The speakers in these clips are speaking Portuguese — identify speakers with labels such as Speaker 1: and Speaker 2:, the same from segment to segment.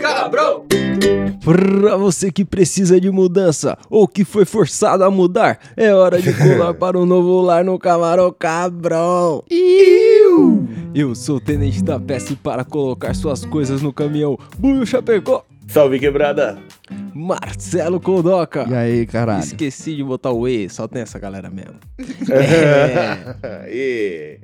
Speaker 1: Cabrão!
Speaker 2: Pra você que precisa de mudança ou que foi forçado a mudar, é hora de pular para um novo lar no Camarão Cabrão. Eu sou o Tenente da Peça para colocar suas coisas no caminhão. Buio Chapecó,
Speaker 3: Salve quebrada!
Speaker 2: Marcelo Kodoka.
Speaker 4: E aí, caralho?
Speaker 2: Esqueci de botar o E, só tem essa galera mesmo. É.
Speaker 3: E...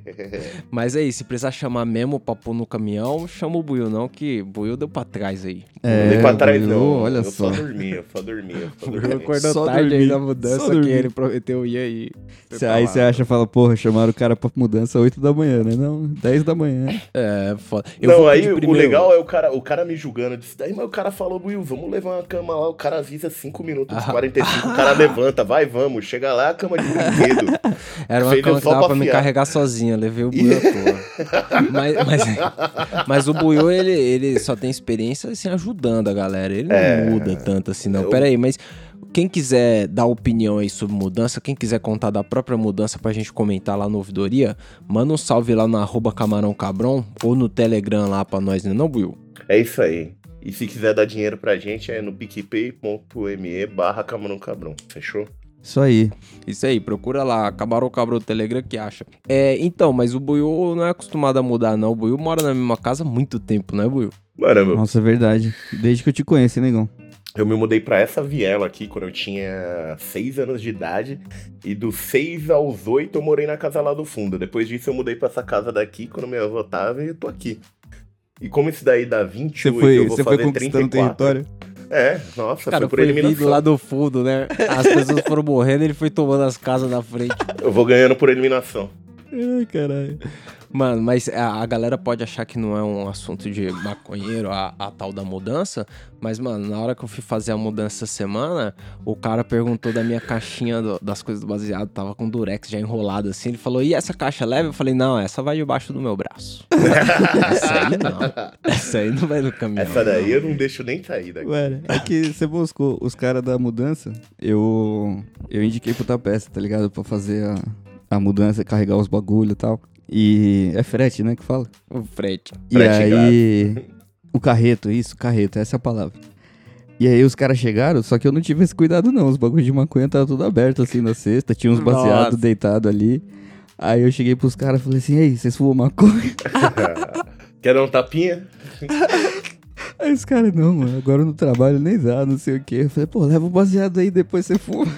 Speaker 2: Mas aí, se precisar chamar mesmo pra pôr no caminhão, chama o Buiu não, que Buiu deu pra trás aí.
Speaker 4: É,
Speaker 3: Não dei pra trás,
Speaker 4: Buiu,
Speaker 3: não.
Speaker 4: olha
Speaker 3: eu
Speaker 4: só.
Speaker 3: eu só dormia. eu Só
Speaker 2: Buiu
Speaker 3: dormia.
Speaker 2: acordou
Speaker 4: Só
Speaker 2: tarde aí
Speaker 4: dormir,
Speaker 2: na mudança que
Speaker 4: dormir.
Speaker 2: ele prometeu ir aí.
Speaker 4: Cê- aí você acha, fala, porra, chamaram o cara pra mudança 8 da manhã, né? Não, 10 da manhã.
Speaker 2: É, foda. Eu
Speaker 3: não,
Speaker 2: vou
Speaker 3: aí o
Speaker 2: primeiro-
Speaker 3: legal é o cara, o cara me julgando. Eu disse, daí, mas o cara falou, Will, vamos levar uma cama lá. O cara avisa 5 minutos,
Speaker 2: Ah.
Speaker 3: 45. O cara levanta, vai, vamos. Chega lá, a cama de brinquedo.
Speaker 2: Era uma cama que dava pra
Speaker 3: pra
Speaker 2: me carregar sozinha, levei o Buiu à toa. mas, mas, mas o Buiu, ele, ele só tem experiência assim, ajudando a galera. Ele não
Speaker 3: É.
Speaker 2: muda tanto assim, não.
Speaker 3: Eu-
Speaker 2: Pera aí, mas quem quiser dar opinião aí sobre mudança, quem quiser contar da própria mudança pra gente comentar lá no Ouvidoria, manda um salve lá no arroba Camarão Cabron ou no Telegram lá pra nós, né não, Buiu?
Speaker 3: É isso aí. E se quiser dar dinheiro pra gente, é no picpay.me barra camarão cabrão. Fechou?
Speaker 4: Isso aí.
Speaker 2: Isso aí, procura lá, Camarão Cabron no Telegram que acha. É, então, mas o Buiu não é acostumado a mudar, não. O Buiu mora na mesma casa há muito tempo, né, Buiu?
Speaker 3: Mano, meu,
Speaker 4: Nossa, é verdade. Desde que eu te conheço, hein, negão?
Speaker 3: eu me mudei pra essa viela aqui quando eu tinha 6 anos de idade. E dos 6 aos 8 eu morei na casa lá do fundo. Depois disso eu mudei pra essa casa daqui quando minha avó tava e eu tô aqui. E como isso daí dá 28,
Speaker 4: Você foi,
Speaker 3: eu vou
Speaker 4: você foi
Speaker 3: fazer
Speaker 4: conquistando
Speaker 3: 34.
Speaker 4: território?
Speaker 3: É, nossa,
Speaker 2: Cara,
Speaker 3: foi por
Speaker 2: foi
Speaker 3: eliminação.
Speaker 2: lá do fundo, né? As pessoas foram morrendo ele foi tomando as casas na frente.
Speaker 3: Eu vou ganhando por eliminação.
Speaker 4: Ai, caralho.
Speaker 2: Mano, mas a, a galera pode achar que não é um assunto de maconheiro, a, a tal da mudança. Mas, mano, na hora que eu fui fazer a mudança essa semana, o cara perguntou da minha caixinha do- das coisas do baseado, tava com durex já enrolado assim. Ele falou, e essa caixa leve? Eu falei, não, essa vai debaixo do meu braço. essa aí não. Essa aí não vai no caminhão.
Speaker 3: Essa daí eu não deixo nem sair daqui.
Speaker 4: Ué, é que você buscou os caras da mudança, eu eu indiquei pro Tapeça, tá ligado? Pra fazer a, a mudança, carregar os bagulho e tal. E é frete, né, que fala?
Speaker 2: O frete.
Speaker 4: E
Speaker 3: Frete
Speaker 4: aí, o carreto, isso, carreto, essa é a palavra. E aí os caras chegaram, só que eu não tive esse cuidado não, os bagulhos de maconha tava tudo aberto assim na cesta, tinha uns baseados
Speaker 2: Nossa.
Speaker 4: deitados ali. Aí eu cheguei pros caras e falei assim, ei, vocês fumam maconha?
Speaker 3: Quer dar um tapinha?
Speaker 4: Aí os caras, não, mano, agora eu não trabalho nem dá, não sei o quê. Eu falei, pô, leva o baseado aí, depois você fuma.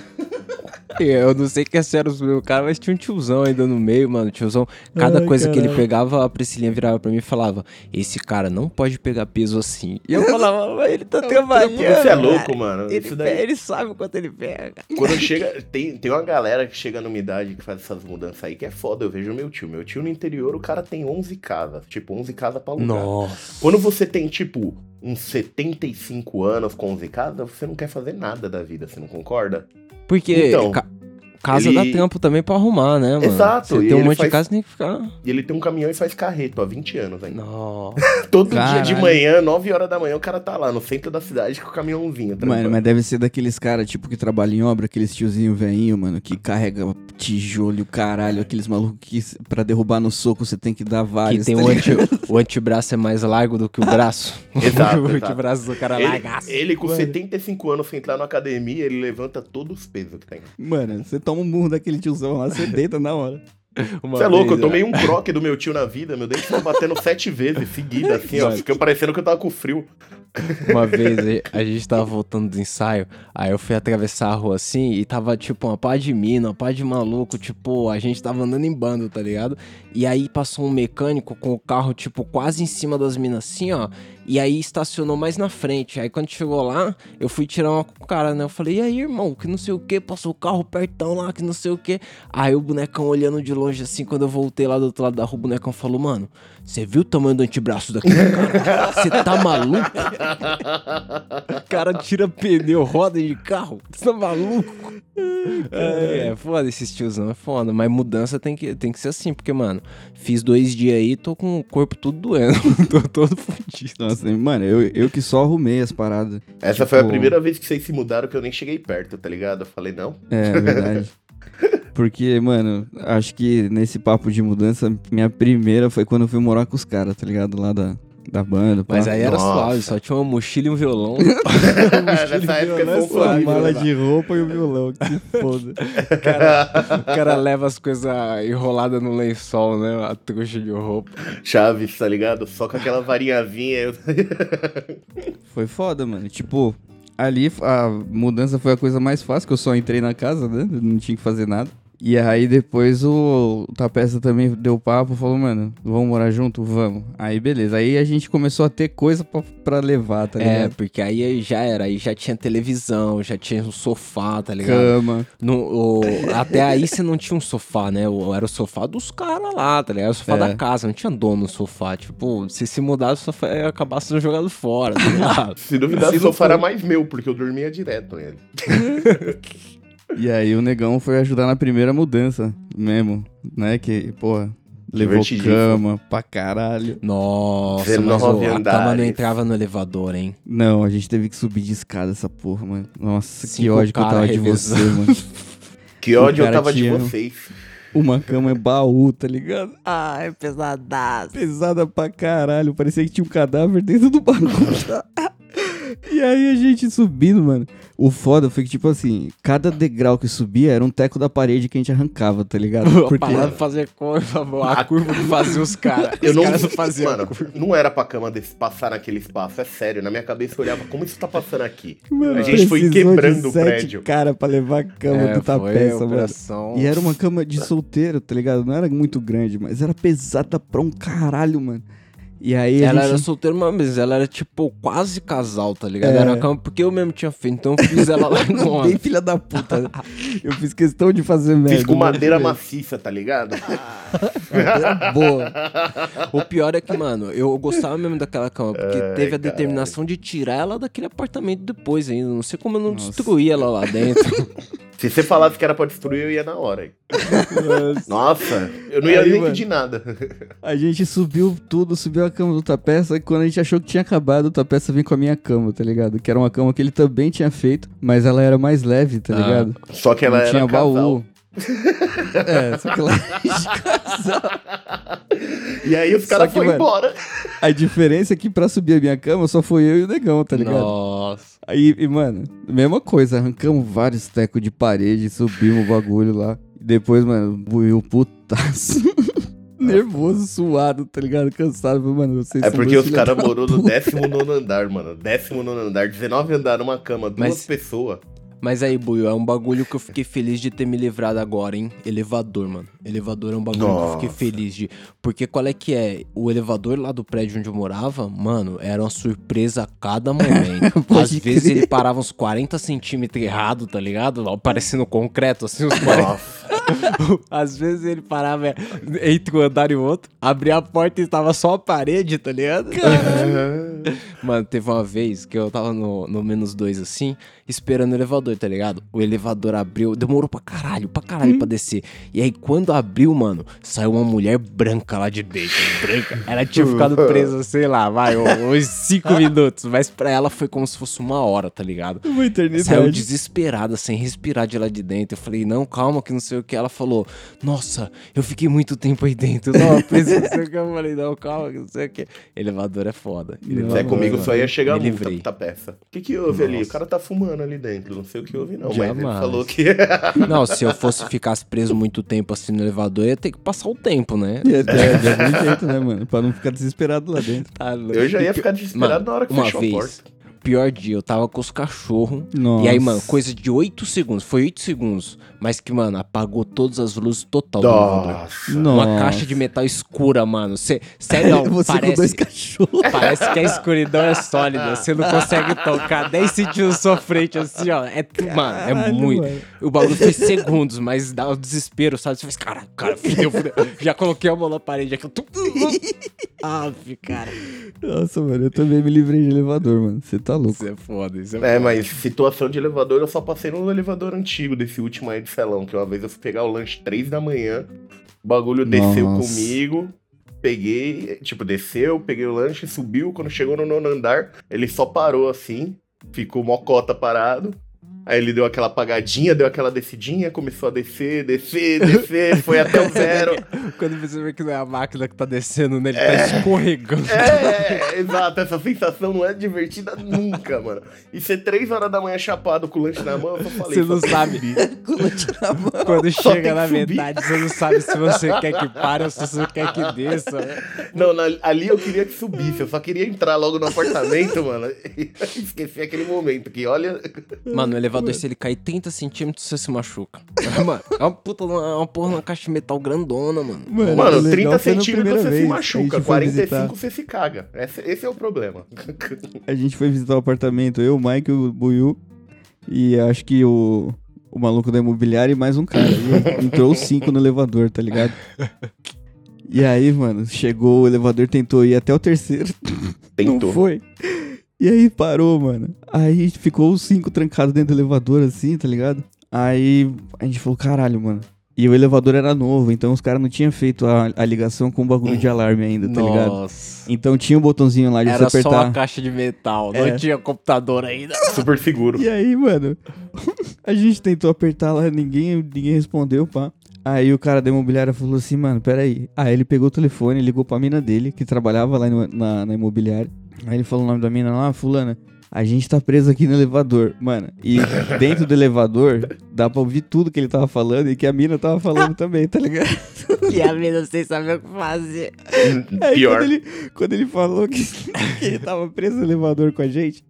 Speaker 2: Eu não sei que é sério os meus caras, mas tinha um tiozão ainda no meio, mano. Tiozão, cada
Speaker 4: Ai,
Speaker 2: coisa que ele pegava, a Priscilinha virava pra mim e falava: Esse cara não pode pegar peso assim. E eu falava, mas ele tá trabalhando.
Speaker 3: Você é louco,
Speaker 2: cara.
Speaker 3: mano.
Speaker 2: Ele,
Speaker 3: Isso daí.
Speaker 2: ele sabe o quanto ele pega.
Speaker 3: Quando chega. Tem, tem uma galera que chega numa idade que faz essas mudanças aí que é foda. Eu vejo meu tio. Meu tio no interior, o cara tem 11 casas. Tipo, 11 casas pra alugar.
Speaker 2: Nossa.
Speaker 3: Quando você tem, tipo, uns 75 anos com 11 casas, você não quer fazer nada da vida, você não concorda?
Speaker 2: Porque
Speaker 3: Então,
Speaker 2: casa
Speaker 3: ele-
Speaker 2: dá tempo também pra arrumar, né, mano?
Speaker 3: Exato,
Speaker 2: Você
Speaker 3: e
Speaker 2: tem um
Speaker 3: ele
Speaker 2: monte
Speaker 3: faz-
Speaker 2: de casa, tem que ficar.
Speaker 3: E ele tem um caminhão e faz carreto há 20 anos ainda.
Speaker 2: Nossa.
Speaker 3: Todo dia
Speaker 4: Caralho.
Speaker 3: de manhã, 9 horas da manhã, o cara tá lá no centro da cidade com o caminhãozinho.
Speaker 4: Mano,
Speaker 3: trampando.
Speaker 4: mas deve ser daqueles caras, tipo, que trabalham em obra, aqueles tiozinho veinho, mano, que carrega tijolo, caralho, aqueles malucos que pra derrubar no soco você tem que dar
Speaker 2: Que
Speaker 4: vários.
Speaker 2: tem
Speaker 4: tá
Speaker 2: o, anti, o antebraço é mais largo do que o braço.
Speaker 3: Exato,
Speaker 2: o antebraço do cara é
Speaker 3: Ele,
Speaker 2: largaço.
Speaker 3: ele com
Speaker 4: Mano.
Speaker 3: 75 anos, sem entrar na academia, ele levanta todos os pesos que tem.
Speaker 4: Mano, você toma um murro daquele tiozão lá, você deita na hora.
Speaker 2: Uma
Speaker 3: Você é louco,
Speaker 2: vez,
Speaker 3: eu tomei um croque do meu tio na vida, meu dente foi batendo sete vezes seguida, assim, ó. Ficou parecendo que eu tava com frio.
Speaker 2: Uma vez a- gente tava voltando do ensaio, aí eu fui atravessar a rua assim e tava tipo uma pá de mina, uma pá de maluco, tipo, a gente tava andando em bando, tá ligado? E aí passou um mecânico com o carro, tipo, quase em cima das minas assim, ó. E aí estacionou mais na frente. Aí quando chegou lá, eu fui tirar uma com o cara, né? Eu falei, e aí, irmão, que não sei o que, passou o carro pertão lá, que não sei o que. Aí o bonecão olhando de longe assim, quando eu voltei lá do outro lado da rua, o bonecão falou, mano, Você viu o tamanho do antebraço daquele cara? Você tá maluco? O cara tira pneu, roda de carro. Você tá maluco? É, é foda esses tiozão, é foda. Mas mudança tem que, tem que ser assim, porque, mano, fiz dois dias aí tô com o corpo tudo doendo. tô todo fudido.
Speaker 4: Nossa, mano, eu, eu que só arrumei as paradas.
Speaker 3: Essa foi a primeira vez que vocês se mudaram que eu nem cheguei perto, tá ligado? Eu falei, não.
Speaker 4: É, é verdade. Porque, mano, acho que nesse papo de mudança, minha primeira foi quando eu fui morar com os caras, tá ligado? Lá da, da banda. pá.
Speaker 2: Mas aí era
Speaker 3: Nossa.
Speaker 2: suave, só tinha uma mochila e um violão.
Speaker 3: Nessa época
Speaker 2: violão é
Speaker 3: foi
Speaker 4: Uma
Speaker 2: suave,
Speaker 3: suave.
Speaker 4: mala
Speaker 3: né?
Speaker 4: de roupa e o violão, que foda.
Speaker 2: O cara, o cara leva as coisas enroladas no lençol, né? A trouxa de roupa.
Speaker 3: Chaves, tá ligado? Só com aquela varinhazinha. Eu...
Speaker 4: Foi foda, mano. Tipo, ali a mudança foi a coisa mais fácil, que eu só entrei na casa, né? Não tinha que fazer nada. E aí depois o, o Tapeça também deu papo, falou, mano, vamos morar junto? Vamos. Aí beleza. Aí a gente começou a ter coisa pra, pra levar, tá
Speaker 2: É,
Speaker 4: ligado?
Speaker 2: porque aí já era, aí já tinha televisão, já tinha um sofá, tá ligado?
Speaker 4: Cama.
Speaker 2: No, o- até aí você não tinha um sofá, né? O- Era o sofá dos caras lá, tá ligado? Era o sofá
Speaker 4: É.
Speaker 2: da casa, não tinha dono no sofá. Tipo, se se mudasse, o sofá ia acabar sendo jogado fora, tá ligado?
Speaker 3: Se duvidar,
Speaker 2: Se
Speaker 3: o sofá era
Speaker 2: for-
Speaker 3: mais meu, porque eu dormia direto nele.
Speaker 4: E aí o negão foi ajudar na primeira mudança mesmo, né? Que, porra, levou cama pra caralho.
Speaker 2: Nossa, mas a cama não entrava no elevador, hein?
Speaker 4: Não, a gente teve que subir de escada essa porra, mano. Nossa, que
Speaker 2: Cinco
Speaker 4: ódio que eu tava de
Speaker 2: revezando.
Speaker 4: você, mano.
Speaker 3: Que ódio eu tava de vocês.
Speaker 4: Uma cama é baú, tá ligado?
Speaker 2: Ai, pesadaço.
Speaker 4: Pesada pra caralho. Parecia que tinha um cadáver dentro do bagulho. e aí a gente subindo, mano. O foda foi que, tipo assim, cada degrau que subia era um teco da parede que a gente arrancava, tá ligado?
Speaker 2: A
Speaker 4: Porque
Speaker 2: palavra fazer curva, a curva que fazia os caras.
Speaker 3: Eu
Speaker 2: os
Speaker 3: não,
Speaker 2: faziam
Speaker 3: mano,
Speaker 2: curva.
Speaker 3: não era pra cama desse passar naquele espaço, é sério. Na minha cabeça eu olhava como isso tá passando aqui.
Speaker 4: Mano,
Speaker 3: a gente foi quebrando
Speaker 4: de
Speaker 3: o prédio.
Speaker 4: cara pra levar a cama
Speaker 2: É,
Speaker 4: do tapeça, mano.
Speaker 2: operação.
Speaker 4: E era uma cama de solteiro, tá ligado? Não era muito grande, mas era pesada pra um caralho, mano. E aí
Speaker 2: Ela
Speaker 4: gente...
Speaker 2: era solteira, mas ela era tipo quase casal, tá ligado?
Speaker 4: É.
Speaker 2: Era uma cama porque eu mesmo tinha feito, então eu fiz ela lá em
Speaker 4: Bem
Speaker 2: Londres.
Speaker 4: filha da puta. Eu fiz questão de fazer merda.
Speaker 3: Fiz com madeira maciça, tá ligado?
Speaker 4: Madeira boa.
Speaker 2: O pior é que, mano, eu gostava mesmo daquela cama, porque
Speaker 3: Ai,
Speaker 2: teve a
Speaker 3: caralho.
Speaker 2: determinação de tirar ela daquele apartamento depois ainda. Não sei como eu não
Speaker 4: Nossa.
Speaker 2: destruí ela lá dentro.
Speaker 3: Se você falasse que era pra destruir, eu ia na hora. hein? Nossa, eu não ia
Speaker 4: Aí,
Speaker 3: nem
Speaker 4: mano.
Speaker 3: pedir nada.
Speaker 4: A gente subiu tudo, subiu a cama do Tapeça, e quando a gente achou que tinha acabado, o Tapeça veio com a minha cama, tá ligado? Que era uma cama que ele também tinha feito, mas ela era mais leve, tá
Speaker 2: Ah.
Speaker 4: ligado?
Speaker 3: Só que ela
Speaker 4: Não
Speaker 3: era
Speaker 4: tinha
Speaker 3: casal.
Speaker 4: baú. é, só que ela
Speaker 3: E aí os
Speaker 4: Só
Speaker 3: caras foram embora.
Speaker 4: A diferença é que pra subir a minha cama só foi eu e o negão, tá ligado?
Speaker 2: Nossa.
Speaker 4: Aí, e, mano, mesma coisa, arrancamos vários tecos de parede, subimos o bagulho lá. E depois, mano, buiu putaço. Nervoso, suado, tá ligado? Cansado. Mano, vocês
Speaker 3: É porque os caras morou no
Speaker 4: puta.
Speaker 3: 19 andar, mano. 19 andar, 19 andar numa cama, duas
Speaker 2: Mas-
Speaker 3: pessoas.
Speaker 2: Mas aí, Buio, é um bagulho que eu fiquei feliz de ter me livrado agora, hein? Elevador, mano. Elevador é um bagulho que eu fiquei
Speaker 3: Nossa.
Speaker 2: feliz de. Porque qual é que é? O elevador lá do prédio onde eu morava, mano, era uma surpresa a cada momento. Às vezes
Speaker 4: crer.
Speaker 2: ele parava uns 40 centímetros errado, tá ligado? Parecendo concreto, assim, uns 40.
Speaker 3: Nossa.
Speaker 2: Às vezes ele parava entre um andar e o outro, abria a porta e tava só a parede, tá ligado? Mano, teve uma vez que eu tava no, no menos dois assim, esperando o elevador, tá ligado? O elevador abriu, demorou pra caralho, pra caralho pra descer. E aí quando abriu, mano, saiu uma mulher branca lá de dentro, branca. Ela tinha ficado presa, sei lá, vai, uns cinco minutos, mas pra ela foi como se fosse uma hora, tá ligado?
Speaker 4: Uma eternidade.
Speaker 2: Saiu desesperada, sem respirar de lá de dentro. Eu falei, não, calma, que não sei o que. Ela falou, nossa, eu fiquei muito tempo aí dentro. Não, não sei o que. Eu falei, não, calma, que não sei o que. Elevador é foda. Elevador
Speaker 3: É, comigo só ia chegar
Speaker 2: Me
Speaker 3: multa
Speaker 2: livrei.
Speaker 3: puta peça. O que que houve ali? O
Speaker 2: Nossa.
Speaker 3: cara tá fumando ali dentro. Não sei o que houve, não. Mas ele
Speaker 2: Jamais.
Speaker 3: falou que.
Speaker 2: Não, se eu fosse ficasse preso muito tempo assim no elevador, ia ter que passar o tempo, né?
Speaker 4: É, é, de algum jeito, né, mano? Pra não ficar desesperado lá dentro.
Speaker 2: Tá.
Speaker 3: Eu já ia ficar desesperado
Speaker 2: Mano,
Speaker 3: na hora que
Speaker 2: uma
Speaker 3: fechou
Speaker 2: vez,
Speaker 3: a porta.
Speaker 2: Pior dia. Eu tava com os cachorros. E aí, mano, coisa de 8 segundos. Foi 8 segundos. Mas que, mano, apagou todas as luzes total do elevador.
Speaker 3: Nossa.
Speaker 2: Uma
Speaker 4: Nossa.
Speaker 2: caixa de metal escura, mano. Cê, sério,
Speaker 4: Você com dois
Speaker 2: parece,
Speaker 4: cachorros.
Speaker 2: parece que a escuridão é sólida. Você não consegue tocar 10 centímetros sua frente, assim, ó. É, mano, é
Speaker 4: Caralho,
Speaker 2: muito.
Speaker 4: mano.
Speaker 2: O bagulho foi segundos, mas dá o desespero, sabe? Você faz, cara, cara, fudeu, fudeu. Já coloquei a mão na parede aqui. eu tô- Ave, cara.
Speaker 4: Nossa, mano, eu também me livrei de elevador, mano. Você tá louco.
Speaker 2: Isso é foda, isso é,
Speaker 3: É,
Speaker 2: foda.
Speaker 3: mas situação de elevador, eu só passei no elevador antigo desse último aí de Celão, que uma vez eu fui pegar o lanche 3 da manhã, o bagulho desceu
Speaker 4: Nossa.
Speaker 3: comigo, peguei, tipo, desceu, peguei o lanche, subiu, quando chegou no nono andar, ele só parou assim, ficou mocota parado, aí ele deu aquela apagadinha, deu aquela descidinha, começou a descer, descer, descer, foi até o zero.
Speaker 2: Quando você vê que não é a máquina que tá descendo nele, tá escorregando.
Speaker 3: É, exato, essa sensação não é divertida nunca, mano. E ser três horas da manhã chapado com o lanche na mão, eu só falei.
Speaker 2: Você não
Speaker 3: só tem que
Speaker 2: sabe.
Speaker 3: subir.
Speaker 2: Quando
Speaker 3: Só tem
Speaker 2: chega na
Speaker 3: subir.
Speaker 2: metade, você não sabe se você quer que pare ou se você quer que desça. né?
Speaker 3: Não, na- ali eu queria que subisse, eu só queria entrar logo no apartamento, mano. E esqueci aquele momento que, olha.
Speaker 2: Mano, o elevador, se ele cair 30 centímetros, você se machuca. Mano, é uma puta, uma, uma porra, uma caixa de metal grandona, mano.
Speaker 4: Mano,
Speaker 3: Mano,
Speaker 4: o legal
Speaker 3: 30
Speaker 4: foi na
Speaker 3: centímetros você
Speaker 4: vez.
Speaker 3: se machuca,
Speaker 4: gente foi
Speaker 3: 45
Speaker 4: visitar-
Speaker 3: você se caga. Esse, esse é o problema.
Speaker 4: A gente foi visitar o apartamento, eu, o Mike, o Buiu e acho que o, o maluco da imobiliária e mais um cara. E entrou os cinco no elevador, tá ligado? E aí, mano, chegou, o elevador tentou ir até o terceiro.
Speaker 3: Tentou.
Speaker 4: Não foi. E aí parou, mano. Aí ficou os cinco trancados dentro do elevador, assim, tá ligado? Aí a gente falou, caralho, mano. E o elevador era novo, então os caras não tinham feito a, a ligação com o bagulho de alarme ainda, tá ligado?
Speaker 2: Nossa.
Speaker 4: Então tinha um botãozinho lá de
Speaker 2: Era
Speaker 4: você
Speaker 2: só
Speaker 4: apertar.
Speaker 2: uma caixa de metal,
Speaker 4: É.
Speaker 2: não tinha computador ainda.
Speaker 3: Super seguro.
Speaker 4: E aí, mano, a gente tentou apertar lá, ninguém, ninguém respondeu, pá. Aí o cara da imobiliária falou assim, mano, peraí. Aí ele pegou o telefone, ligou pra mina dele, que trabalhava lá no- na, na imobiliária. Aí ele falou o nome da mina lá, fulana. A gente tá preso aqui no elevador, mano. E dentro do elevador, dá pra ouvir tudo que ele tava falando e que a mina tava falando também, tá ligado?
Speaker 2: E a mina sem saber o que fazer.
Speaker 4: Aí
Speaker 3: Pior.
Speaker 4: quando ele, quando ele falou que, que ele tava preso no elevador com a gente,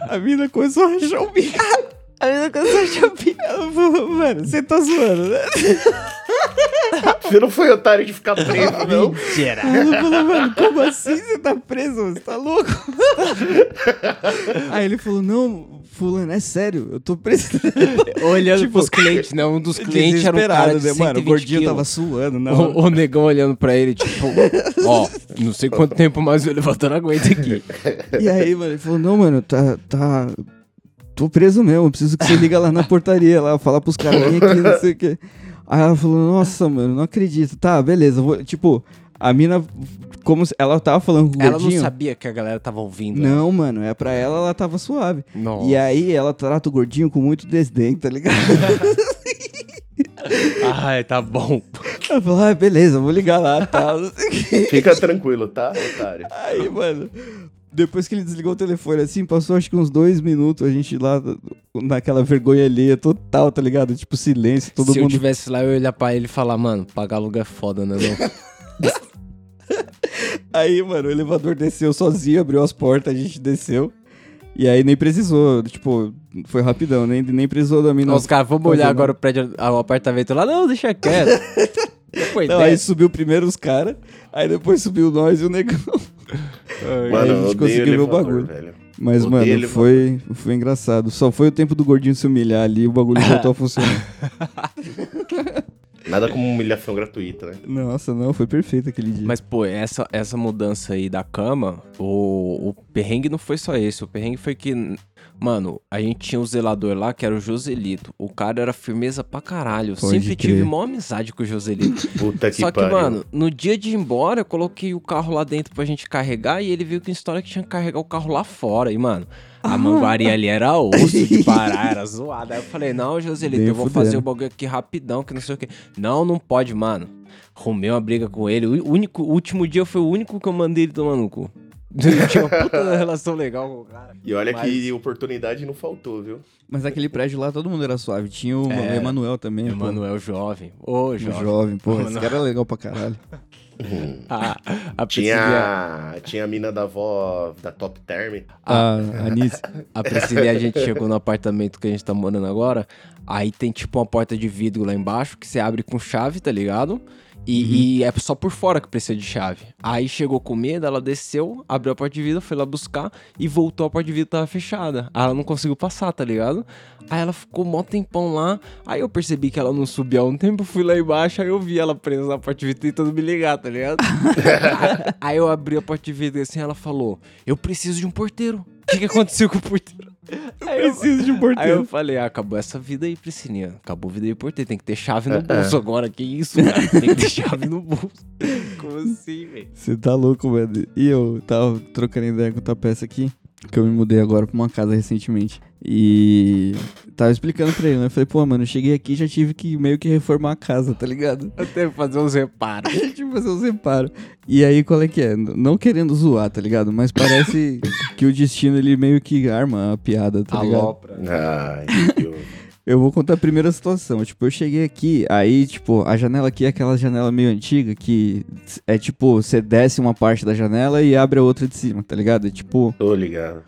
Speaker 4: a mina começou a rachar o bico.
Speaker 2: A mina começou a chupar.
Speaker 4: Ela falou, mano, você tá zoando, né?
Speaker 3: Você não foi otário de ficar preso, não?
Speaker 2: Mentira.
Speaker 4: Ela falou, mano, como assim você tá preso? Você tá louco? Aí ele falou, não, fulano, é sério, eu tô preso.
Speaker 2: Olhando
Speaker 4: Tipo,
Speaker 2: pros clientes, né? Um dos clientes era um cara de
Speaker 4: né, mano? O
Speaker 2: 120
Speaker 4: gordinho
Speaker 2: quilos.
Speaker 4: tava suando, hora.
Speaker 2: O, o negão olhando pra ele, tipo, ó, não sei quanto tempo mais o elevador aguenta aqui.
Speaker 4: E aí, mano, ele falou, não, mano, tá, tá... Tô preso mesmo, preciso que você liga lá na portaria, lá, falar pros caras vem aqui, não sei o quê. Aí ela falou, nossa, mano, não acredito. Tá, beleza, vou... tipo, a mina, como se... ela tava falando com o
Speaker 2: Ela não
Speaker 4: gordinho.
Speaker 2: sabia que a galera tava ouvindo.
Speaker 4: Não, mano, é pra ela, ela tava suave.
Speaker 2: Nossa.
Speaker 4: E aí ela trata o gordinho com muito desdém, tá ligado?
Speaker 2: Ai, tá bom.
Speaker 4: Ela falou, ah, beleza, vou ligar lá, tá? não.
Speaker 3: Fica tranquilo, tá, otário?
Speaker 4: Aí, mano, depois que ele desligou o telefone, assim, passou acho que uns dois minutos, a gente lá naquela vergonha alheia total, tá ligado? Tipo, silêncio, todo
Speaker 2: Se eu
Speaker 4: mundo...
Speaker 2: tivesse lá, eu ia olhar pra ele e falar, mano, pagar aluguel é foda, né? Não?
Speaker 4: Aí, mano, o elevador desceu sozinho, abriu as portas, a gente desceu. E aí nem precisou, tipo, foi rapidão, nem, nem precisou da mina.
Speaker 2: Os caras, vamos olhar agora o prédio, o apartamento lá. Não, deixa quieto. Depois
Speaker 4: Não, aí subiu primeiro os caras, aí depois subiu nós e o negão.
Speaker 3: Mano,
Speaker 4: aí a gente conseguiu ver o bagulho.
Speaker 3: velho.
Speaker 4: Mas,
Speaker 3: Odeio
Speaker 4: mano, foi, foi engraçado. Só foi o tempo do gordinho se humilhar ali e o bagulho voltou a funcionar.
Speaker 3: Nada como humilhação gratuita, né?
Speaker 4: Nossa, não, foi perfeito aquele dia.
Speaker 2: Mas, pô, essa, essa mudança aí da cama, o, o perrengue não foi só esse. O perrengue foi que, mano, a gente tinha um zelador lá que era o Joselito. O cara era firmeza pra caralho. Eu
Speaker 4: Pode
Speaker 2: sempre
Speaker 4: crer.
Speaker 2: tive maior amizade com o Joselito.
Speaker 3: Puta que
Speaker 2: Só que,
Speaker 3: pariu.
Speaker 2: mano, no dia de ir embora, eu coloquei o carro lá dentro pra gente carregar e ele viu que a história que tinha que carregar o carro lá fora. E, mano, a manguaria ali era osso de parar, era zoada. Aí eu falei, não, Joselito,
Speaker 4: Nem
Speaker 2: eu vou
Speaker 4: fudendo.
Speaker 2: fazer o bagulho aqui rapidão, que não sei o quê. Não, não pode, mano. Arrumei uma briga com ele. O único, o último dia foi o único que eu mandei ele tomar no cu. Tinha uma puta relação legal com o cara.
Speaker 3: E olha
Speaker 2: Mas-
Speaker 3: que oportunidade não faltou, viu?
Speaker 4: Mas aquele prédio lá todo mundo era suave. Tinha o
Speaker 2: É.
Speaker 4: Emanuel também. pô.
Speaker 2: Emanuel jovem. Ô,
Speaker 4: O
Speaker 2: jovem.
Speaker 4: jovem, pô. Esse
Speaker 2: Emanuel.
Speaker 4: cara é legal pra caralho.
Speaker 2: A, a
Speaker 3: Tinha, tinha a mina da voz da Top Term.
Speaker 4: A
Speaker 2: a Priscilia, a gente chegou no apartamento que a gente tá morando agora. Aí tem tipo uma porta de vidro lá embaixo que você abre com chave, tá ligado? E, e é só por fora que precisa de chave. Aí chegou com medo, ela desceu, abriu a porta de vidro, foi lá buscar e voltou, a porta de vidro tava fechada. Aí ela não conseguiu passar, tá ligado? Aí ela ficou mó tempão lá. Aí eu percebi que ela não subia há um tempo, fui lá embaixo, aí eu vi ela presa na porta de vidro tentando me ligar, tá ligado? aí, aí eu abri a porta de vidro e assim ela falou: Eu preciso de um porteiro. O que, que aconteceu com o porteiro? Aí eu,
Speaker 4: Preciso de um
Speaker 2: aí
Speaker 4: porteiro.
Speaker 2: eu falei, ah, acabou essa vida aí, Priscilinha. Acabou a vida aí, porteiro. Tem que ter chave no bolso agora. Que isso, cara? Tem que ter chave no bolso. Como assim, velho?
Speaker 4: Você tá louco, velho. E eu tava trocando ideia com o Tapeça aqui, que eu me mudei agora pra uma casa recentemente. E tava explicando pra ele, né? Eu falei, pô, mano, eu cheguei aqui e já tive que meio que reformar a casa, tá ligado?
Speaker 2: Eu tenho que fazer uns reparos.
Speaker 4: Tive que fazer uns reparos. E aí, qual é que é? Não querendo zoar, tá ligado? Mas parece que o destino, ele meio que arma a piada, tá ligado?
Speaker 2: Alopra.
Speaker 3: Ai.
Speaker 4: Eu vou contar a primeira situação. Tipo, eu cheguei aqui, aí, tipo, a janela aqui é aquela janela meio antiga que é tipo, você desce uma parte da janela e abre a outra de cima, tá ligado? É tipo,
Speaker 3: Tô ligado.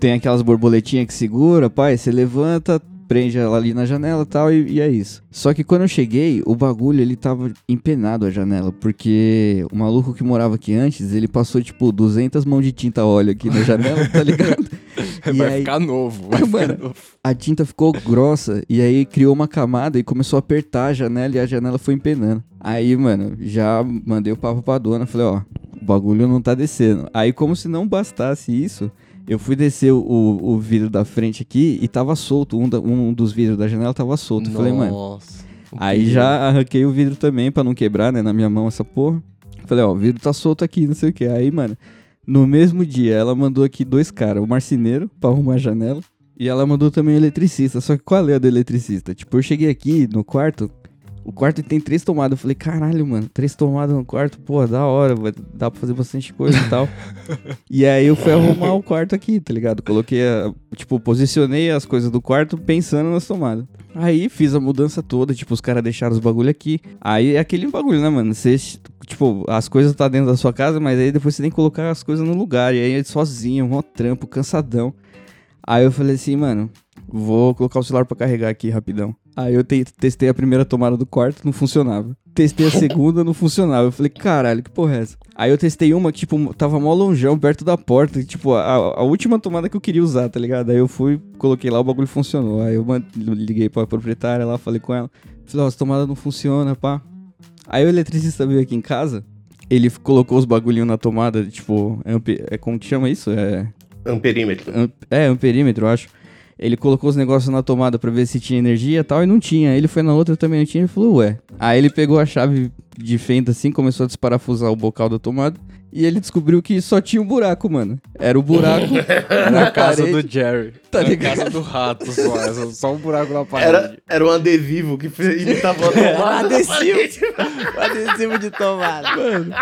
Speaker 4: tem aquelas borboletinhas que segura, pai, você levanta, prende ela ali na janela e tal, e, e é isso. Só que quando eu cheguei, o bagulho ele tava empenado a janela, porque o maluco que morava aqui antes, ele passou tipo 200 mãos de tinta óleo aqui na janela, tá ligado? E
Speaker 2: Vai
Speaker 4: aí-
Speaker 2: ficar novo. Vai
Speaker 4: Mano,
Speaker 2: ficar novo.
Speaker 4: a tinta ficou grossa e aí criou uma camada e começou a apertar a janela e a janela foi empenando. Aí, mano, já mandei o papo pra dona, falei, ó, o bagulho não tá descendo. Aí, como se não bastasse isso, eu fui descer o, o vidro da frente aqui e tava solto, um, da- um dos vidros da janela tava solto. Eu Falei, mano,
Speaker 2: Nossa.
Speaker 4: Aí já arranquei o vidro também pra não quebrar, né? Na minha mão essa porra. Falei, ó, o vidro tá solto aqui, não sei o que. Aí, mano, no mesmo dia ela mandou aqui dois caras, o marceneiro pra arrumar a janela. E ela mandou também o eletricista. Só que qual é a do eletricista? Tipo, eu cheguei aqui no quarto, o quarto tem três tomadas. Eu falei, caralho, mano, três tomadas no quarto, pô, da hora, vai, dá pra fazer bastante coisa e tal. e aí eu fui arrumar o quarto aqui, tá ligado? Coloquei, a, tipo, posicionei as coisas do quarto pensando nas tomadas. Aí fiz a mudança toda, tipo, os caras deixaram os bagulho aqui. Aí é aquele bagulho, né, mano? Você, tipo, as coisas tá dentro da sua casa, mas aí depois você tem que colocar as coisas no lugar. E aí é sozinho, mó trampo, cansadão. Aí eu falei assim, mano, vou colocar o celular pra carregar aqui rapidão. Aí eu te- testei a primeira tomada do quarto, não funcionava. Testei a segunda, não funcionava. Eu falei, caralho, que porra é essa? Aí eu testei uma que, tipo, tava mó longeão, perto da porta. Tipo, a, a última tomada que eu queria usar, tá ligado? Aí eu fui, coloquei lá, o bagulho funcionou. Aí eu liguei pra proprietária lá, falei com ela. Falei, ó, essa tomada não funciona, pá. Aí o eletricista veio aqui em casa, ele colocou os bagulhinhos na tomada, tipo, ampe- é como que chama isso? É...
Speaker 3: Amperímetro.
Speaker 4: Am- É, amperímetro, eu acho. Ele colocou os negócios na tomada pra ver se tinha energia e tal, e não tinha. Ele foi na outra também não tinha e falou, ué. Aí ele pegou a chave de fenda assim, começou a desparafusar o bocal da tomada. E ele descobriu que só tinha um buraco, mano. Era o buraco
Speaker 2: Na casa
Speaker 4: parede.
Speaker 2: do Jerry.
Speaker 4: Tá
Speaker 2: Na
Speaker 4: ligado?
Speaker 2: casa do rato só. é só- Só um buraco na parede.
Speaker 3: Era, era um adesivo que imitava a tomada.
Speaker 2: adesivo. adesivo de tomada.
Speaker 4: Mano,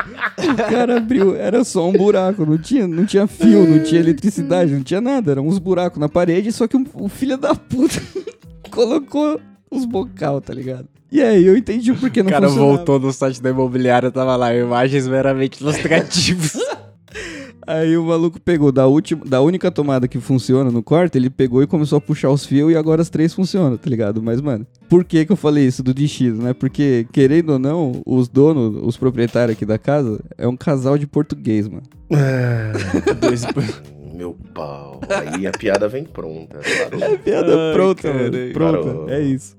Speaker 4: o cara abriu, era só um buraco, não tinha, não tinha fio, não tinha eletricidade, não tinha nada, eram uns buracos na parede, só que o, o filho da puta colocou os bocal, tá ligado? E aí eu entendi o porquê
Speaker 2: O
Speaker 4: não
Speaker 2: cara
Speaker 4: funcionava.
Speaker 2: voltou no site da imobiliária, tava lá, imagens meramente ilustrativas.
Speaker 4: Aí o maluco pegou da última, da única tomada que funciona no quarto, ele pegou e começou a puxar os fios e agora as três funcionam, tá ligado? Mas, mano, por que que eu falei isso do destino, né? Porque, querendo ou não, os donos, os proprietários aqui da casa, é um casal de português, mano.
Speaker 2: Dois...
Speaker 3: Meu pau. Aí a piada vem pronta. Parou.
Speaker 4: Piada
Speaker 2: Ai,
Speaker 4: pronta,
Speaker 2: caralho.
Speaker 4: mano. Pronta,
Speaker 3: Parou.
Speaker 4: é isso.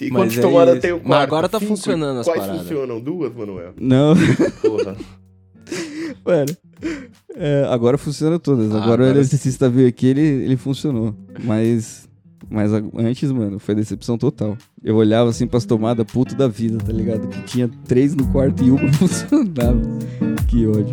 Speaker 3: E
Speaker 2: Mas
Speaker 3: quantas
Speaker 2: é
Speaker 3: tomadas
Speaker 2: isso.
Speaker 3: tem o
Speaker 2: Mas
Speaker 3: quarto?
Speaker 2: agora tá
Speaker 3: Cinco?
Speaker 2: funcionando as
Speaker 3: Quais
Speaker 2: paradas.
Speaker 3: funcionam? Duas, Manuel?
Speaker 4: Não,
Speaker 3: Porra.
Speaker 4: mano. É, agora funciona todas.
Speaker 2: Ah,
Speaker 4: agora o eletricista veio aqui, ele, ele funcionou. Mas. Mas antes, mano, foi decepção total. Eu olhava assim pras tomadas, puto da vida, tá ligado? Que tinha três no quarto e uma funcionava. Que ódio.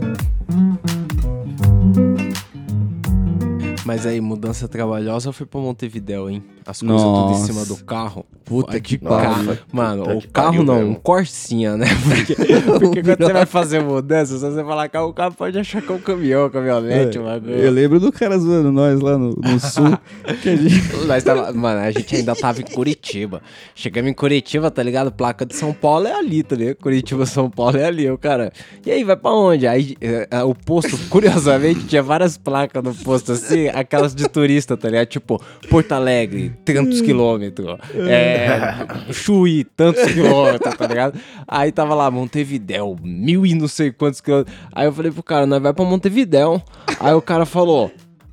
Speaker 2: Mas aí, mudança trabalhosa, fui pra Montevidéu, hein? As coisas tudo em cima do carro.
Speaker 4: Puta
Speaker 2: Pode
Speaker 4: que
Speaker 2: carro.
Speaker 4: pariu.
Speaker 2: Mano,
Speaker 3: Puta
Speaker 2: o carro
Speaker 3: pariu
Speaker 2: não,
Speaker 3: mesmo.
Speaker 2: um Corsinha, né? Porque, porque quando você vai fazer mudança, se você falar carro, o carro pode achar que é um caminhão, caminhonete,
Speaker 4: É,
Speaker 2: bagulho.
Speaker 4: Eu lembro do cara zoando nós lá no, no sul. que a gente...
Speaker 2: Nós tava- mano, a gente ainda tava em Curitiba. Chegamos em Curitiba, tá ligado? Placa de São Paulo é ali, tá ligado? Curitiba, São Paulo é ali. O cara, e aí, vai pra onde? Aí é, é, o posto, curiosamente, tinha várias placas no posto assim, aquelas de turista, tá ligado? Tipo, Porto Alegre, tantos quilômetros. É, Chuí, tantos quilômetros, tá ligado? Aí tava lá, Montevidéu, mil e não sei quantos quilômetros. Aí eu falei pro cara, nós vai pra Montevidéu. Aí o cara falou.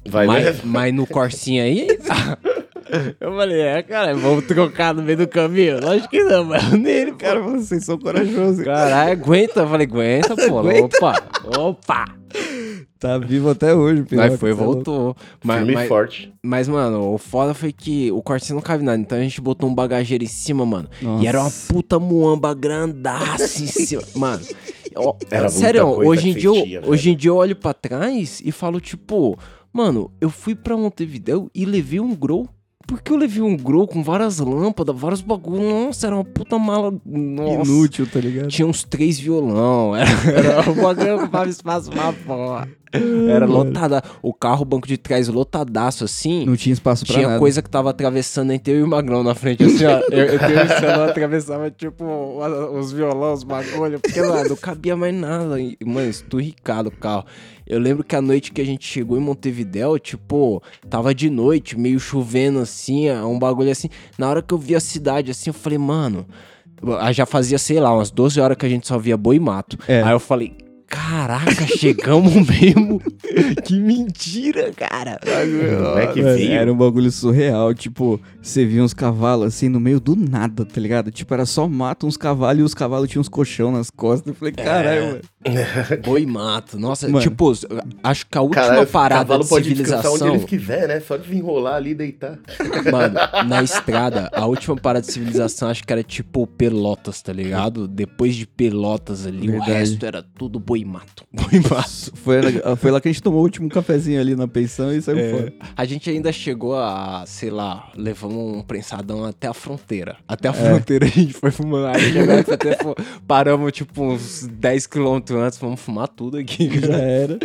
Speaker 3: Vai
Speaker 2: mas, mas no Corsinha aí. Eu falei, é, cara, vamos trocar no meio do caminho? Lógico que não, mas nele,
Speaker 4: Cara, vocês são corajosos.
Speaker 2: Caralho, aguenta. Eu falei, aguenta, pô.
Speaker 4: Aguenta.
Speaker 2: Opa, opa.
Speaker 4: Tá vivo até hoje, piloto.
Speaker 2: Mas foi,
Speaker 4: louco.
Speaker 2: voltou. Mas,
Speaker 3: Firme e
Speaker 2: mas,
Speaker 3: forte.
Speaker 2: mas, mano, o foda foi que o Corsinha não cabe nada. Então a gente botou um bagageiro em cima, mano.
Speaker 4: Nossa.
Speaker 2: E era uma puta muamba grandaça em cima. Mano, ó,
Speaker 3: Era muita
Speaker 2: sério,
Speaker 3: coisa
Speaker 2: hoje em, dia, eu, hoje em dia eu olho pra trás e falo, tipo, mano, eu fui pra Montevidéu e levei um grow. Porque eu levei um grow com várias lâmpadas, vários bagulho. Nossa, era uma puta mala. Nossa.
Speaker 4: Inútil, tá ligado?
Speaker 2: Tinha uns três violão. Era, era um bagulho que ocupava espaço pra porra. Era lotada. O carro, o banco de trás lotadaço assim.
Speaker 4: Não tinha espaço pra
Speaker 2: Tinha
Speaker 4: nada.
Speaker 2: coisa que tava atravessando entre eu e o Magrão na frente, assim, ó. Eu, eu tenho o celular, atravessava, tipo, os violões, os bagulho, porque lá não cabia mais nada. E, Mano, esturricado o carro. Eu lembro que a noite que a gente chegou em Montevidéu, tipo, tava de noite, meio chovendo, assim, ó, um bagulho assim. Na hora que eu vi a cidade, assim, eu falei, mano... Já fazia, sei lá, umas 12 horas que a gente só via boi e mato.
Speaker 4: É.
Speaker 2: Aí eu falei... Caraca, chegamos mesmo. que mentira, cara.
Speaker 3: Não é que veio.
Speaker 4: Era um bagulho surreal, tipo, você via uns cavalos assim no meio do nada, tá ligado? Tipo, era só mato, uns cavalos e os cavalos tinham uns colchão nas costas. Eu falei,
Speaker 2: É.
Speaker 4: caralho, mano.
Speaker 2: Boi e mato. Nossa,
Speaker 4: Mano.
Speaker 2: tipo, acho que a última
Speaker 3: Caralho, o
Speaker 2: parada
Speaker 3: cavalo
Speaker 2: de
Speaker 3: pode descansar onde
Speaker 2: civilização.
Speaker 3: eles quiser, né? Só desenrolar ali e deitar.
Speaker 2: Mano, na estrada, a última parada de civilização acho que era tipo Pelotas, tá ligado? Depois de Pelotas ali,
Speaker 4: Verdade.
Speaker 2: o resto era tudo boi e mato.
Speaker 4: Foi, lá- foi lá que a gente tomou o último cafezinho ali na pensão e saiu
Speaker 2: É.
Speaker 4: fora.
Speaker 2: A gente ainda chegou a, sei lá, levamos um prensadão até a fronteira.
Speaker 4: É.
Speaker 2: Até a fronteira a gente foi fumando. Aí chegou aqui, até paramos tipo uns 10 quilômetros antes, vamos fumar tudo aqui.
Speaker 4: Já era.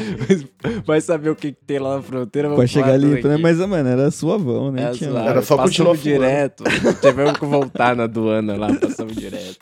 Speaker 2: Vai saber o que, que tem lá na fronteira.
Speaker 4: Pra
Speaker 2: vamos
Speaker 4: chegar
Speaker 2: fumar tudo
Speaker 4: limpo, né?
Speaker 2: aqui.
Speaker 4: Mas, mano, era suavão, né?
Speaker 2: É,
Speaker 4: Tinha-
Speaker 2: lá,
Speaker 3: Era só continuar fumando.
Speaker 2: direto. Tivemos que voltar na aduana lá, passamos direto.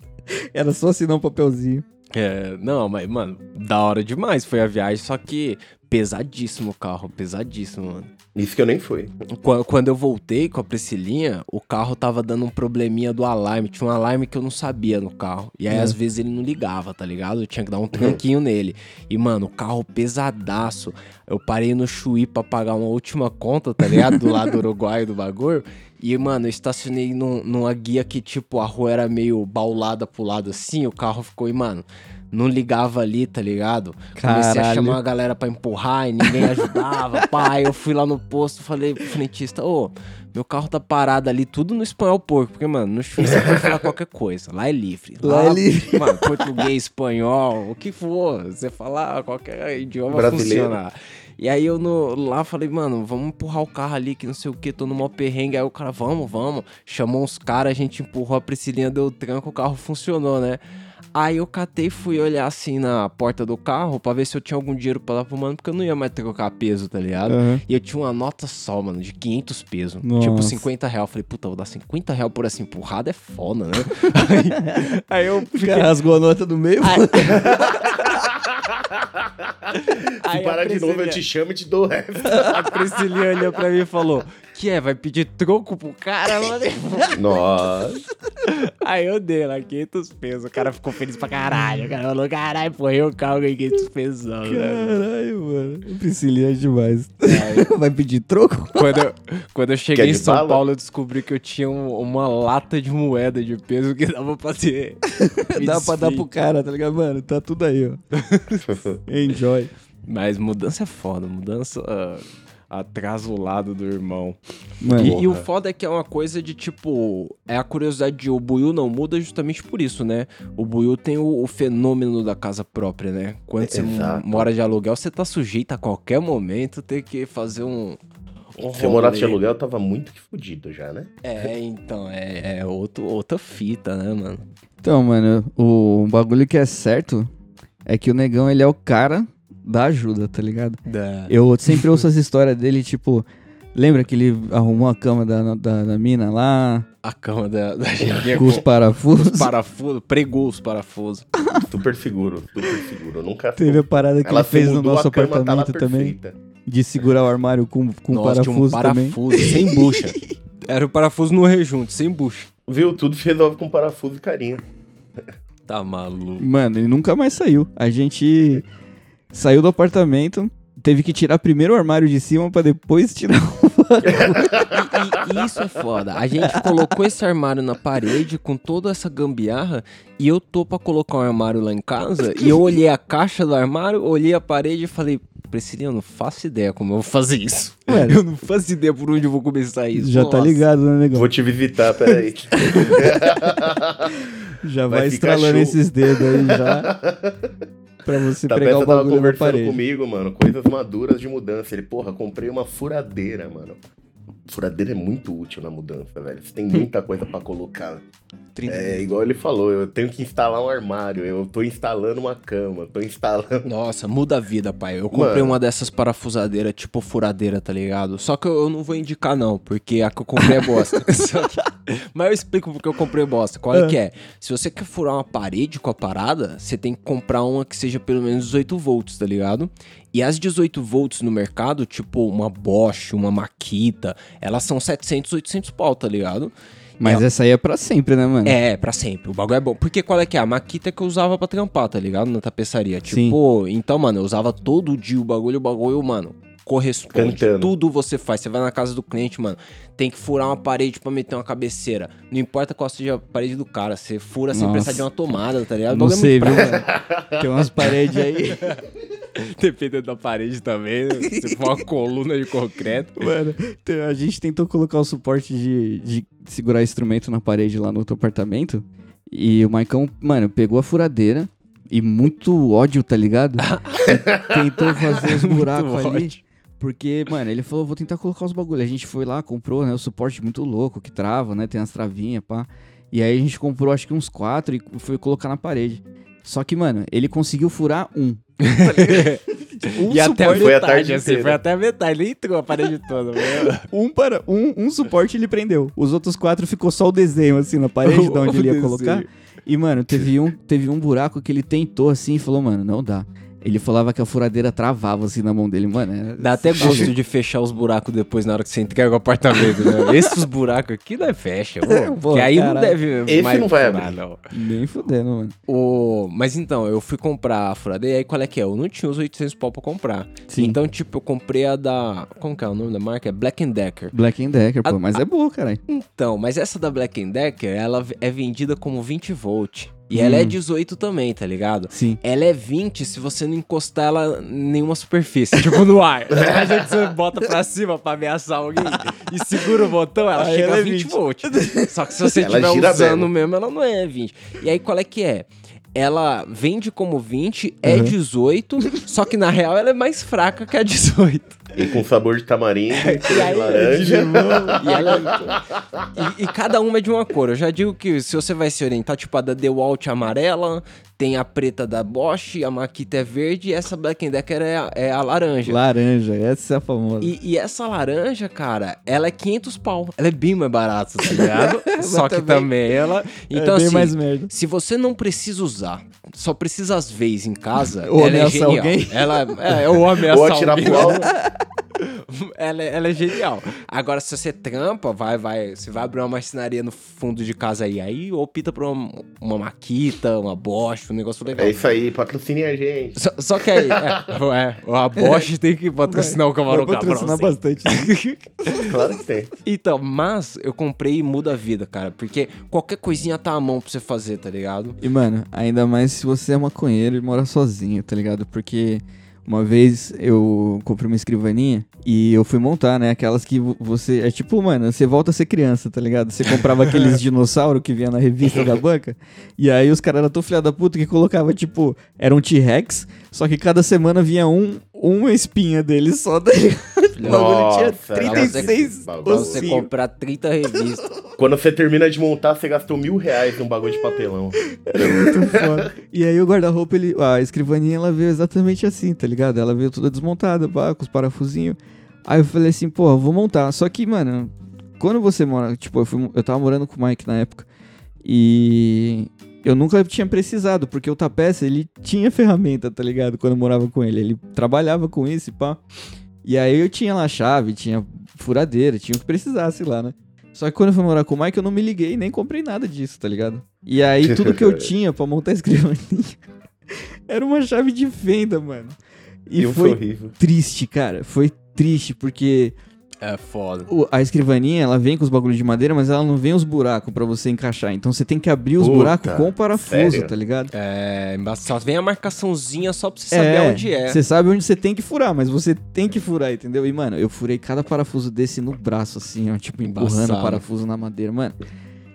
Speaker 4: Era só assinar um papelzinho.
Speaker 2: É, não, mas, mano, da hora demais foi a viagem, só que pesadíssimo o carro, pesadíssimo, mano.
Speaker 3: Isso que eu nem fui.
Speaker 2: Qua- Quando eu voltei com a Priscilinha, o carro tava dando um probleminha do alarme. Tinha um alarme que eu não sabia no carro. E aí,
Speaker 4: É.
Speaker 2: às vezes, ele não ligava, tá ligado? Eu tinha que dar um tranquinho nele. E, mano, o carro pesadaço. Eu parei no Chuí pra pagar uma última conta, tá ligado? Do lado do Uruguai do bagulho. E, mano, eu estacionei num- numa guia que, tipo, a rua era meio baulada pro lado assim. O carro ficou, e, mano, não ligava ali, tá ligado? Comecei a
Speaker 4: Caralho.
Speaker 2: chamar a galera pra empurrar e ninguém ajudava. Pai, eu fui lá no posto, falei pro frentista, ô, meu carro tá parado ali, tudo no espanhol porco. Porque, mano, no Chuí você pode falar qualquer coisa. Lá é livre.
Speaker 4: Lá é livre.
Speaker 2: Mano, português, espanhol, o que for. Você falar qualquer idioma
Speaker 3: Brasileiro.
Speaker 2: funciona. E aí eu no, lá falei, mano, vamos empurrar o carro ali, que não sei o que, tô no maior perrengue. Aí o cara, vamos, vamos. Chamou uns caras, a gente empurrou a Priscilinha, deu tranco, o carro funcionou, né? Aí eu catei e fui olhar assim na porta do carro pra ver se eu tinha algum dinheiro pra dar pro mano, porque eu não ia mais trocar peso, tá ligado?
Speaker 4: Aham.
Speaker 2: E eu tinha uma nota só, mano, de 500 pesos. Tipo, 50 real. Falei, puta, vou dar 50 real por essa empurrada, é foda, né? aí, aí eu fiquei...
Speaker 4: cara rasgou a nota do meio.
Speaker 3: Se
Speaker 2: aí a
Speaker 3: parar de novo, eu te chamo e te dou o resto.
Speaker 2: A Priscilinha olhou pra mim e falou: Que é? Vai pedir troco pro cara, mano?
Speaker 3: Nossa.
Speaker 2: Aí eu dei lá 500 pesos. O cara ficou feliz pra caralho. O cara falou: Caralho, pô, eu carro ganhei 500 pesos. Né?
Speaker 4: Caralho, mano. Priscilinha é demais.
Speaker 2: Aí,
Speaker 4: Vai pedir troco?
Speaker 2: quando, eu, quando eu cheguei em São
Speaker 3: bala?
Speaker 2: Paulo, eu descobri que eu tinha um- uma lata de moeda de peso que dava pra ter. me
Speaker 4: Dá pra dar pro cara, tá ligado? Mano, tá tudo aí, ó. Enjoy.
Speaker 2: Mas mudança é foda. Mudança. ah, atrasa o lado do irmão.
Speaker 4: Mano,
Speaker 2: E, e o foda é que é uma coisa de tipo. É a curiosidade de o Buiu não muda justamente por isso, né? O Buiu tem o, o fenômeno da casa própria, né? Quando você
Speaker 3: Exato.
Speaker 2: mora de aluguel, você tá sujeito a qualquer momento ter que fazer um.
Speaker 3: Se eu morasse de aluguel, eu tava muito que fudido já, né?
Speaker 2: É, então, é, é outro, outra fita, né, mano?
Speaker 4: Então, mano, o bagulho que é certo é que o negão, ele é o cara da ajuda, tá ligado?
Speaker 2: Da...
Speaker 4: Eu sempre ouço as histórias dele, tipo, lembra que ele arrumou a cama da, da, da mina lá,
Speaker 2: A cama da, da gente
Speaker 4: com os parafusos?
Speaker 2: parafusos, pregou os parafusos.
Speaker 3: Super seguro, super seguro. Eu nunca
Speaker 4: Teve a parada que
Speaker 3: Ela
Speaker 4: ele fez no nosso
Speaker 3: a cama tá
Speaker 4: apartamento também,
Speaker 3: perfeita.
Speaker 4: de segurar o armário com, com
Speaker 2: Nossa, tinha
Speaker 4: parafuso,
Speaker 2: um
Speaker 4: também.
Speaker 2: parafuso sem bucha. Era o parafuso no rejunte, sem bucha.
Speaker 3: Viu? Tudo se resolve com parafuso e carinho.
Speaker 2: Tá maluco.
Speaker 4: Mano, ele nunca mais saiu. A gente saiu do apartamento, teve que tirar primeiro o armário de cima pra depois tirar o
Speaker 2: E, e isso é foda. A gente colocou esse armário na parede com toda essa gambiarra e eu tô pra colocar um armário lá em casa e eu olhei a caixa do armário, olhei a parede e falei, Priscilinha, eu não faço ideia como eu vou fazer isso.
Speaker 4: Mano.
Speaker 2: Eu não faço ideia por onde eu vou começar isso.
Speaker 4: Já tá
Speaker 2: Nossa.
Speaker 4: ligado, né, negão?
Speaker 3: Vou te visitar, peraí.
Speaker 4: Já
Speaker 3: Vai
Speaker 4: vai, estralando
Speaker 3: show.
Speaker 4: esses dedos aí já. pra você
Speaker 3: Tá
Speaker 4: pregar o
Speaker 3: tava
Speaker 4: bagulho na
Speaker 3: conversando comigo, mano, coisas maduras de mudança. Ele, porra, comprei uma furadeira, mano. Furadeira é muito útil na mudança, velho. Você tem muita coisa pra colocar. É igual ele falou, eu tenho que instalar um armário, eu tô instalando uma cama, tô instalando.
Speaker 2: Nossa, muda a vida, pai. Eu comprei
Speaker 3: Mano.
Speaker 2: uma dessas parafusadeiras, tipo furadeira, tá ligado? Só que eu não vou indicar, não, porque a que eu comprei é bosta. Que- Mas eu explico porque eu comprei bosta. Qual é que é? Se você quer furar uma parede com a parada, você tem que comprar uma que seja pelo menos 18 volts, tá ligado? E as 18 volts no mercado, tipo uma Bosch, uma Makita, elas são 700, 800 pau, tá ligado?
Speaker 4: Mas
Speaker 2: É.
Speaker 4: essa aí é pra sempre, né, mano?
Speaker 2: É, pra sempre. O bagulho é bom. Porque qual é que é? A maquita que eu usava pra trampar, tá ligado? Na tapeçaria.
Speaker 4: Sim.
Speaker 2: Tipo, então, mano, eu usava todo dia o bagulho, o bagulho, mano, corresponde.
Speaker 3: Cantando.
Speaker 2: Tudo você faz. Você vai na casa do cliente, mano, tem que furar uma parede pra meter uma cabeceira. Não importa qual seja a parede do cara, você fura sem
Speaker 4: Nossa.
Speaker 2: precisar de uma tomada, tá ligado?
Speaker 4: Não sei, viu, mano? Tem umas paredes aí.
Speaker 2: Dependendo da parede também, né? se for uma coluna de concreto.
Speaker 4: Mano, a gente tentou colocar o suporte de, de segurar instrumento na parede lá no outro apartamento. E o Maicão, mano, pegou a furadeira e muito ódio, tá ligado? tentou fazer os buracos ali. Porque, mano, ele falou, vou tentar colocar os bagulhos. A gente foi lá, comprou, né, o suporte muito louco, que trava, né, tem as travinhas, pá. E aí a gente comprou, acho que uns quatro e foi colocar na parede. Só que, mano, ele conseguiu furar um. Um
Speaker 2: e até
Speaker 3: Foi a tarde
Speaker 2: assim,
Speaker 3: inteira.
Speaker 2: foi até a metade, nem entrou a parede toda. mano.
Speaker 4: Um, para, um, um suporte ele prendeu. Os outros quatro ficou só o desenho, assim, na parede, de onde ele ia
Speaker 2: desenho.
Speaker 4: colocar. E, mano, teve um, teve um buraco que ele tentou, assim, e falou, mano, não dá. Ele falava que a furadeira travava, assim, na mão dele. Mano, é...
Speaker 2: Dá até gosto de fechar os buracos depois na hora que você entrega o apartamento, né? Esses buracos aqui não é fecha, pô.
Speaker 4: Pô,
Speaker 2: que aí não deve
Speaker 3: Esse
Speaker 2: mais
Speaker 3: não vai abrir.
Speaker 2: não.
Speaker 4: Nem fudendo, mano.
Speaker 2: O... Mas então, eu fui comprar a furadeira, aí qual é que é? Eu não tinha os 800 pau pra comprar.
Speaker 4: Sim.
Speaker 2: Então, tipo, eu comprei a da... Como que é o nome da marca? É Black Decker.
Speaker 4: Black Decker, pô,
Speaker 2: A-
Speaker 4: mas é boa, caralho.
Speaker 2: Então, mas essa da Black Decker, ela é vendida como 20 volt. E ela é
Speaker 4: Hum.
Speaker 2: 18 também, tá ligado?
Speaker 4: Sim.
Speaker 2: Ela é 20 se você não encostar ela em nenhuma superfície, tipo no ar. A gente você bota pra cima pra ameaçar alguém e segura o botão, ela
Speaker 4: Aí
Speaker 2: chega
Speaker 4: ela
Speaker 2: a
Speaker 4: é
Speaker 2: 20,
Speaker 4: 20.
Speaker 2: volts. Só que se você estiver usando
Speaker 3: mesmo.
Speaker 2: mesmo. ela não é 20. E aí qual é que é? Ela vende como 20, é
Speaker 4: Uhum.
Speaker 2: 18, só que na real ela é mais fraca que a 18.
Speaker 3: E com sabor de tamarindo,
Speaker 2: E
Speaker 3: de
Speaker 2: aí,
Speaker 3: laranja.
Speaker 2: e, ela- e- e cada uma é de uma cor. Eu já digo que se você vai se orientar, tipo, a da DeWalt é amarela, tem a preta da Bosch, a Makita é verde e essa Black Decker é, a- é a laranja.
Speaker 4: Laranja, essa é a famosa.
Speaker 2: E, e essa laranja, cara, ela é 500 pau. Ela é bem mais barata, tá ligado? Só que
Speaker 4: também-
Speaker 2: também ela... Então,
Speaker 4: é bem
Speaker 2: assim,
Speaker 4: mais merda.
Speaker 2: se você não precisa usar, só precisa às vezes em casa,
Speaker 4: Ou
Speaker 2: ela é
Speaker 4: ameaçar
Speaker 2: genial.
Speaker 4: alguém.
Speaker 2: Ela é, ou ameaçar
Speaker 3: Ou atirar
Speaker 2: alguém.
Speaker 3: pro alto.
Speaker 2: Ela, ela é genial. Agora, se você trampa, vai, vai. Você vai abrir uma marcenaria no fundo de casa aí. Aí opta por uma, uma maquita, uma Bosch, um negócio legal.
Speaker 3: É isso aí, patrocine a gente.
Speaker 2: Só, só que aí, é, é, a Bosch tem que patrocinar o Camarão
Speaker 4: Vai patrocinar bastante.
Speaker 3: Claro que tem.
Speaker 2: Então, mas eu comprei e muda a vida, cara. Porque qualquer coisinha tá à mão pra você fazer, tá ligado?
Speaker 4: E, mano, ainda mais se você é maconheiro e mora sozinho, tá ligado? Porque uma vez eu comprei uma escrivaninha e eu fui montar, né? Aquelas que vo- você. É tipo, mano, você volta a ser criança, tá ligado? Você comprava aqueles dinossauros que vinha na revista da banca. E aí os caras eram tão filha da puta que colocava, tipo, era um T-Rex, só que cada semana vinha um uma espinha dele só, tá ligado? O bagulho tinha
Speaker 3: Nossa,
Speaker 4: 36
Speaker 3: bagulho.
Speaker 2: Pra você
Speaker 4: ossinhos.
Speaker 2: comprar 30 revistas.
Speaker 3: Quando você termina de montar, você gastou mil reais num bagulho de papelão.
Speaker 4: Muito foda. E aí o guarda-roupa, ele, a escrivaninha, ela veio exatamente assim, tá ligado? Ela veio toda desmontada, pá, com os parafusinhos. Aí eu falei assim, pô, eu vou montar. Só que, mano, quando você mora, tipo, eu, fui- eu tava morando com o Mike na época. E eu nunca tinha precisado, porque o Tapeça, ele tinha ferramenta, tá ligado? Quando eu morava com ele. Ele trabalhava com isso e pá. E aí eu tinha lá chave, tinha furadeira, tinha o que precisasse lá, né? Só que quando eu fui morar com o Mike, eu não me liguei, nem comprei nada disso, tá ligado? E aí tudo que eu tinha pra montar a escrivaninha era uma chave de fenda, mano. E
Speaker 3: Eu
Speaker 4: foi
Speaker 3: horrível.
Speaker 4: triste, cara. Foi triste, porque
Speaker 2: É foda.
Speaker 4: o- a escrivaninha, ela vem com os bagulhos de madeira, mas ela não vem os buracos pra você encaixar. Então você tem que abrir os
Speaker 3: Puta,
Speaker 4: buracos com o parafuso,
Speaker 3: sério?
Speaker 4: tá ligado?
Speaker 2: É, só vem a marcaçãozinha só pra você saber onde é.
Speaker 4: Você sabe onde você tem que furar, mas você tem que furar, entendeu? E, mano, eu furei cada parafuso desse no braço, assim, ó, tipo, empurrando o parafuso na madeira. Mano,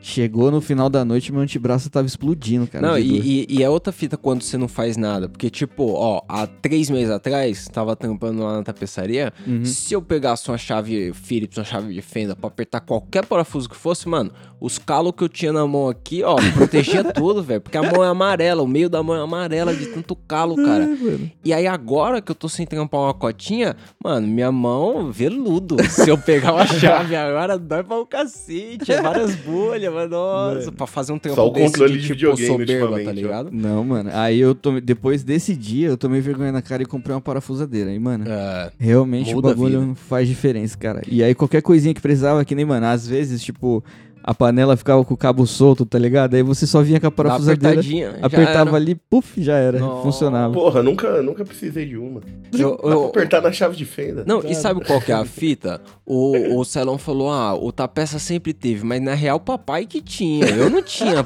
Speaker 4: chegou no final da noite, meu antebraço tava explodindo, cara.
Speaker 2: Não, e, e, e é outra fita quando você não faz nada. Porque, tipo, ó, há três meses atrás, tava tampando lá na tapeçaria.
Speaker 4: Uhum.
Speaker 2: Se eu pegasse uma chave Phillips, uma chave de fenda, pra apertar qualquer parafuso que fosse, mano, os calos que eu tinha na mão aqui, ó, protegia tudo, velho. Porque a mão é amarela, o meio da mão é amarela de tanto calo, cara.
Speaker 4: É.
Speaker 2: E aí agora que eu tô sem trampar uma cotinha, mano, minha mão veludo. Se eu pegar uma chave agora, dói pra um cacete. É várias bolhas, mas nossa, pra fazer um trampo
Speaker 3: Só o
Speaker 2: desse
Speaker 3: controle
Speaker 2: de,
Speaker 3: de
Speaker 2: tipo
Speaker 3: videogame
Speaker 2: soberba, tá ligado?
Speaker 4: Não, mano. Aí eu tomei. Depois desse dia, eu tomei vergonha na cara e comprei uma parafusadeira. Aí, mano.
Speaker 2: É,
Speaker 4: Realmente o bagulho faz diferença, cara. E aí qualquer coisinha que precisava, que nem, mano, às vezes, tipo, a panela ficava com o cabo solto, tá ligado? Aí você só vinha com a parafusadeira, apertava
Speaker 2: era.
Speaker 4: ali, puf, já era.
Speaker 2: Nossa.
Speaker 4: Funcionava.
Speaker 3: Porra, nunca, nunca precisei de uma.
Speaker 2: Eu-
Speaker 3: Dá pra
Speaker 2: eu-
Speaker 3: apertar na chave de fenda.
Speaker 2: Não, e sabe qual que é a fita? O, o Celão falou, ah, o Tapeça sempre teve, mas na real o papai que tinha. Eu não tinha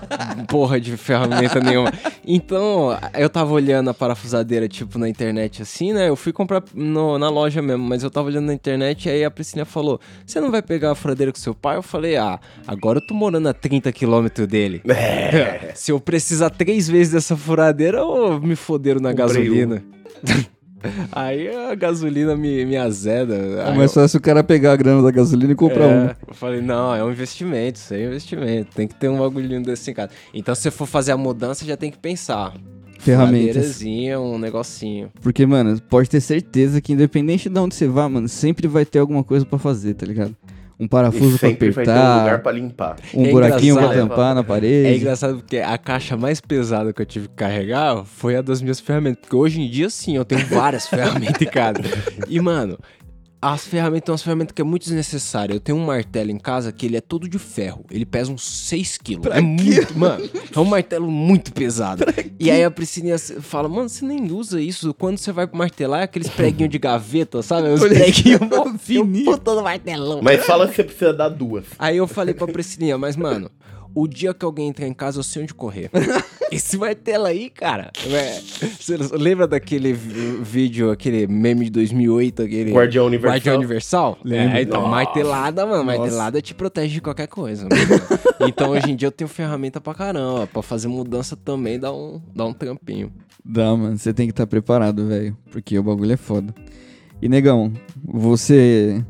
Speaker 2: porra de ferramenta nenhuma. Então, eu tava olhando a parafusadeira, tipo, na internet assim, né? Eu fui comprar no- na loja mesmo, mas eu tava olhando na internet e aí a Priscila falou, você não vai pegar a furadeira com seu pai? Eu falei, ah, agora eu tô morando a 30 quilômetros dele.
Speaker 3: É.
Speaker 2: Se eu precisar três vezes dessa furadeira, eu me foderam na
Speaker 3: Comprei
Speaker 2: gasolina. Aí a gasolina me, me azeda.
Speaker 4: É mais fácil o cara pegar a grana da gasolina e comprar
Speaker 2: é,
Speaker 4: uma.
Speaker 2: Eu falei, não, é um investimento, isso é um investimento. Tem que ter um bagulhinho desse em casa. Então, se você for fazer a mudança, já tem que pensar.
Speaker 4: Ferramentas.
Speaker 2: Um negocinho.
Speaker 4: Porque, mano, pode ter certeza que independente de onde você vá, mano, sempre vai ter alguma coisa pra fazer, tá ligado? Um parafuso
Speaker 3: vai ter um lugar
Speaker 4: apertar,
Speaker 3: pra limpar.
Speaker 4: um
Speaker 2: É
Speaker 4: buraquinho pra
Speaker 2: engraçado,
Speaker 4: tampar na
Speaker 2: É
Speaker 4: parede.
Speaker 2: engraçado porque a caixa mais pesada que eu tive que carregar foi a das minhas ferramentas. Porque hoje em dia, sim, eu tenho várias ferramentas em casa. E, mano, as ferramentas são umas ferramentas que é muito desnecessário. Eu tenho um martelo em casa que ele é todo de ferro. Ele pesa uns 6 quilos. é muito, mano. É um martelo muito pesado. E aí a Priscilinha fala, mano, você nem usa isso. Quando você vai martelar, é aqueles preguinhos de gaveta, sabe? Os preguinhos fininhos. Puta do martelão.
Speaker 3: Mas fala que você precisa dar duas.
Speaker 2: Aí eu falei pra Priscilinha, mas mano, o dia que alguém entrar em casa, eu sei onde correr. Esse martelo aí, cara. Você lembra daquele vídeo, aquele meme de 2008, aquele.
Speaker 3: Guardião Universal.
Speaker 2: Guardião Universal?
Speaker 4: Lembro.
Speaker 2: É, então,
Speaker 3: Nossa.
Speaker 2: martelada, mano.
Speaker 4: Nossa.
Speaker 2: Martelada te protege de qualquer coisa. mano. então, hoje em dia, eu tenho ferramenta pra caramba. Pra fazer mudança também dá um, dá um trampinho.
Speaker 4: Dá, mano. Você tem que estar preparado, velho. Porque o bagulho é foda. E, negão, você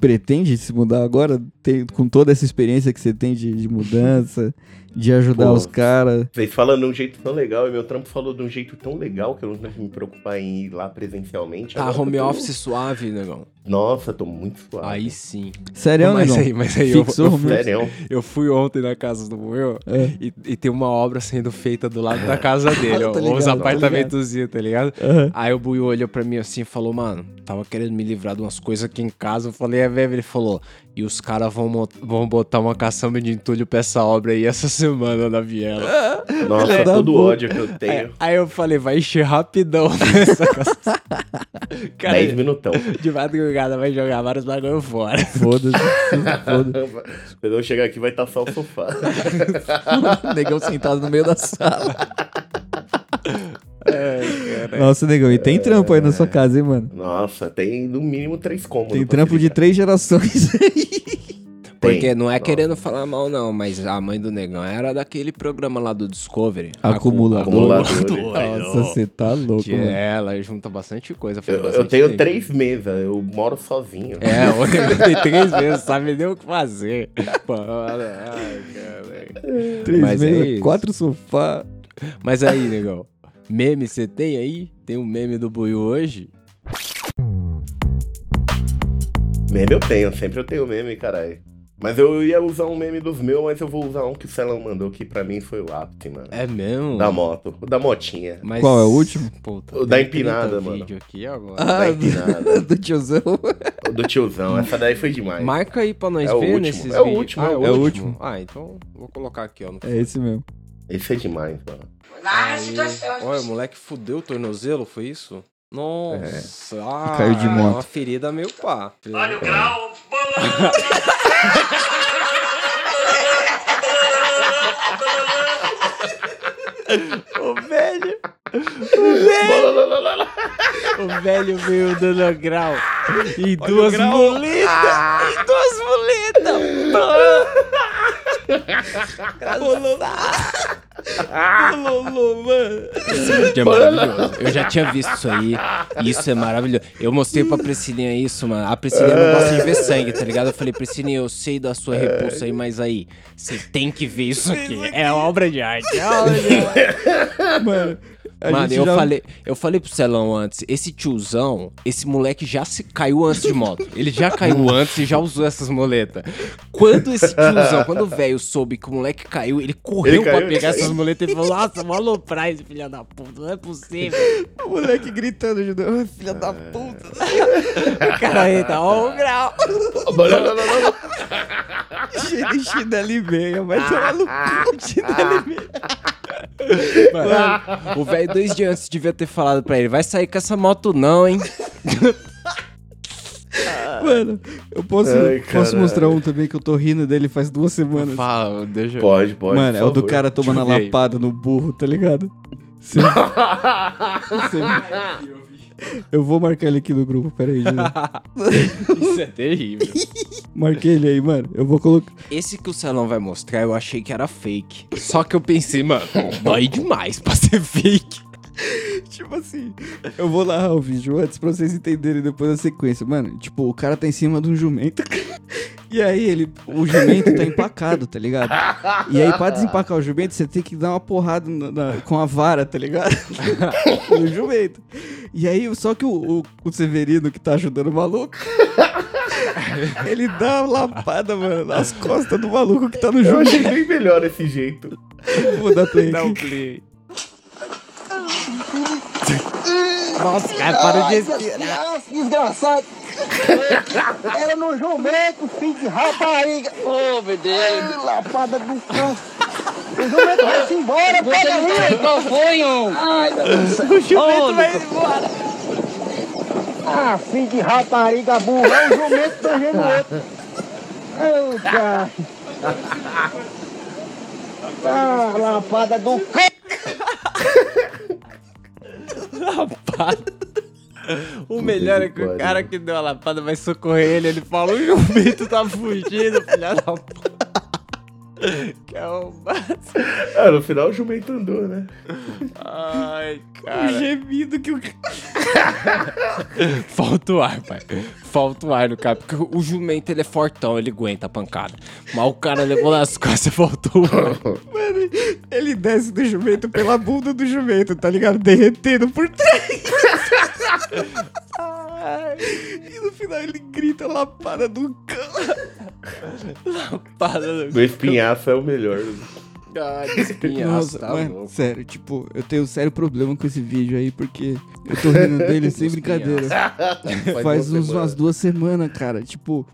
Speaker 4: pretende se mudar agora? Tem- com toda essa experiência que você tem de, de mudança, de ajudar
Speaker 3: Pô.
Speaker 4: os caras.
Speaker 3: Vocês falam de um jeito tão legal e meu trampo falou de um jeito tão legal que eu não tenho que me preocupar em ir lá presencialmente.
Speaker 2: Tá,
Speaker 3: Agora
Speaker 2: home
Speaker 3: tô-
Speaker 2: office suave, negão.
Speaker 3: Nossa, tô muito suave.
Speaker 2: Aí sim.
Speaker 4: Sério,
Speaker 2: mas
Speaker 4: negão?
Speaker 2: aí, mas aí eu,
Speaker 4: Fixou
Speaker 2: eu,
Speaker 4: office?
Speaker 3: Sério?
Speaker 2: Eu fui ontem na casa do meu
Speaker 4: É.
Speaker 2: e, e tem uma obra sendo feita do lado da casa dele, ó,
Speaker 4: Tô ligado,
Speaker 2: uns
Speaker 4: tô
Speaker 2: apartamentozinhos, tá ligado?
Speaker 4: Aham.
Speaker 2: Aí o Buiu olhou pra mim assim e falou, mano, tava querendo me livrar de umas coisas aqui em casa. Eu falei, é, velho, ele falou, e os caras vão, vão botar uma caçamba de entulho pra essa obra aí essa semana na viela.
Speaker 3: Nossa,
Speaker 4: Filha da
Speaker 3: todo o ódio que eu tenho.
Speaker 2: aí eu falei, vai encher rapidão nessa caçamba. Cara,
Speaker 3: 10 minutão.
Speaker 2: de madrugada vai jogar vários bagulho fora.
Speaker 4: Foda-se. Foda-se.
Speaker 3: Quando eu chegar aqui vai estar só o sofá.
Speaker 4: negão sentado no meio da sala.
Speaker 2: É.
Speaker 4: Nossa, negão, e tem trampo aí na sua casa, hein, mano?
Speaker 3: Nossa, tem no mínimo três cômodos.
Speaker 4: Tem trampo de três gerações aí.
Speaker 2: Porque não é
Speaker 3: Nossa.
Speaker 2: querendo falar mal, não, mas a mãe do negão era daquele programa lá do Discovery.
Speaker 4: Acumulador.
Speaker 3: Acumulador.
Speaker 4: Nossa, você tá louco,
Speaker 2: Que
Speaker 4: mano.
Speaker 2: ela junta bastante coisa.
Speaker 3: Eu, eu
Speaker 2: bastante
Speaker 3: tenho
Speaker 2: tempo.
Speaker 3: três mesas, eu moro sozinho.
Speaker 2: É, ontem eu tem três vezes, sabe nem o que fazer. Ai.
Speaker 4: Três
Speaker 2: Mas é
Speaker 4: mesas,
Speaker 2: isso.
Speaker 4: quatro sofá.
Speaker 2: Mas aí, negão, meme você tem aí? Tem um meme do Buiu hoje?
Speaker 3: Meme eu tenho, sempre eu tenho meme, caralho. Mas eu ia usar um meme dos meus, mas eu vou usar um que o Celão mandou, que pra mim foi o ápice, mano.
Speaker 2: É mesmo?
Speaker 3: Da moto, o da motinha.
Speaker 2: Mas-
Speaker 4: Qual é o último?
Speaker 2: Puta,
Speaker 3: O da empinada,
Speaker 2: 30
Speaker 3: mano.
Speaker 2: vídeo aqui agora.
Speaker 4: Ah,
Speaker 3: Da empinada.
Speaker 4: do tiozão.
Speaker 3: O do tiozão, essa daí foi demais.
Speaker 2: Marca aí pra nós
Speaker 3: É o
Speaker 2: ver
Speaker 3: último,
Speaker 2: nesses
Speaker 3: é o
Speaker 2: vídeos.
Speaker 3: último,
Speaker 2: ah,
Speaker 3: é
Speaker 2: é
Speaker 3: o
Speaker 2: o
Speaker 4: último.
Speaker 2: último. Ah, então vou colocar aqui, ó. no
Speaker 4: É esse mesmo.
Speaker 3: Esse é demais, mano.
Speaker 2: Aí, olha, o moleque fudeu o tornozelo, foi isso? Nossa, ah,
Speaker 4: Caiu de moto.
Speaker 2: uma ferida meio pá.
Speaker 1: Olha o grau.
Speaker 2: O velho, o velho veio dando grau e duas muletas, e duas muletas.
Speaker 4: Rolou, mano.
Speaker 2: Esse vídeo é maravilhoso. Eu já tinha visto isso aí. Isso é maravilhoso. Eu mostrei pra Priscilinha isso, mano. A Priscilinha não gosta de ver sangue, tá ligado? Eu falei, Priscilinha, eu sei da sua repulsa aí, mas aí, você tem que ver isso aqui. É obra de arte. É obra de arte.
Speaker 4: Mano, a
Speaker 2: Mano, eu
Speaker 4: já-
Speaker 2: falei, eu falei pro Celão antes, esse tiozão, esse moleque já se caiu antes de moto. Ele já caiu antes e já usou essas moletas. Quando esse tiozão, quando o velho soube que o moleque caiu, ele correu
Speaker 3: Ele
Speaker 2: pra
Speaker 3: caiu,
Speaker 2: pegar
Speaker 3: ele
Speaker 2: essas moletas e falou: Nossa, vou aloprar esse filho da puta, não é possível.
Speaker 4: O moleque gritando novo, filha da puta.
Speaker 2: O cara entra, ó o grau.
Speaker 4: Cheio de chinelo e meia, vai tomar no cu, chinelo e meia.
Speaker 2: Mano, o velho dois dias antes devia ter falado pra ele: Vai sair com essa moto não, hein?
Speaker 4: Mano, eu posso,
Speaker 3: Ai,
Speaker 4: posso mostrar um também que eu tô rindo dele faz duas semanas.
Speaker 2: Fala, deixa eu.
Speaker 3: Pode, pode.
Speaker 4: Mano, é o do cara tomando a lapada no burro, tá ligado? Cê- cê- Eu vou marcar ele aqui no grupo, peraí.
Speaker 2: Isso é terrível.
Speaker 4: Marquei ele aí, mano. Eu vou colocar.
Speaker 2: Esse que o Celão vai mostrar, eu achei que era fake. Só que eu pensei, mano, dói demais pra ser fake.
Speaker 4: Tipo assim, eu vou narrar o vídeo antes pra vocês entenderem depois a sequência. Mano, tipo, o cara tá em cima de um jumento. E aí ele, o jumento tá empacado, tá ligado? E aí pra desempacar o jumento, você tem que dar uma porrada na- na- com a vara, tá ligado? no jumento. E aí, só que o, o, o Severino que tá ajudando o maluco, ele dá uma lapada, mano, nas costas do maluco que tá no
Speaker 3: Eu
Speaker 4: jumento.
Speaker 3: achei bem melhor esse jeito.
Speaker 4: Vou dar play
Speaker 2: Dá um play. Nossa, cara, para de respirar.
Speaker 5: Nossa, desgraçado! Era no jumento, filho de rapariga! Ô, meu Deus! Lapada do cão! O jumento vai-se embora, pega aí! Qual foi, homem? Ai! O jumento vai embora! Ah, filho de rapariga burra! É o jumento tangendo o outro! Ô, cara! Ah, lapada do cão!
Speaker 2: O melhor é que o cara que deu a lapada vai socorrer ele. Ele fala: o jumento tá fugindo, filha da puta. Que é o máximo.
Speaker 3: Ah, no final o jumento andou, né?
Speaker 2: Ai,
Speaker 4: O
Speaker 2: cara.
Speaker 4: gemido que o
Speaker 2: Falta o ar, pai. Falta o ar no cara. Porque o jumento ele é fortão, ele aguenta a pancada. Mas o cara levou nas costas e faltou o ar.
Speaker 4: Mano, ele desce do jumento pela bunda do jumento, tá ligado? Derretendo por trás. e no final ele grita lapada do cão.
Speaker 2: Para
Speaker 3: Do espinhaço é o melhor.
Speaker 2: de espinhaço,
Speaker 4: Nossa,
Speaker 2: tá
Speaker 4: mano,
Speaker 2: louco.
Speaker 4: sério, tipo, eu tenho um sério problema com esse vídeo aí, porque eu tô rindo dele sem brincadeira. Faz
Speaker 3: uma
Speaker 4: uns,
Speaker 3: semana.
Speaker 4: umas duas semanas, cara, tipo...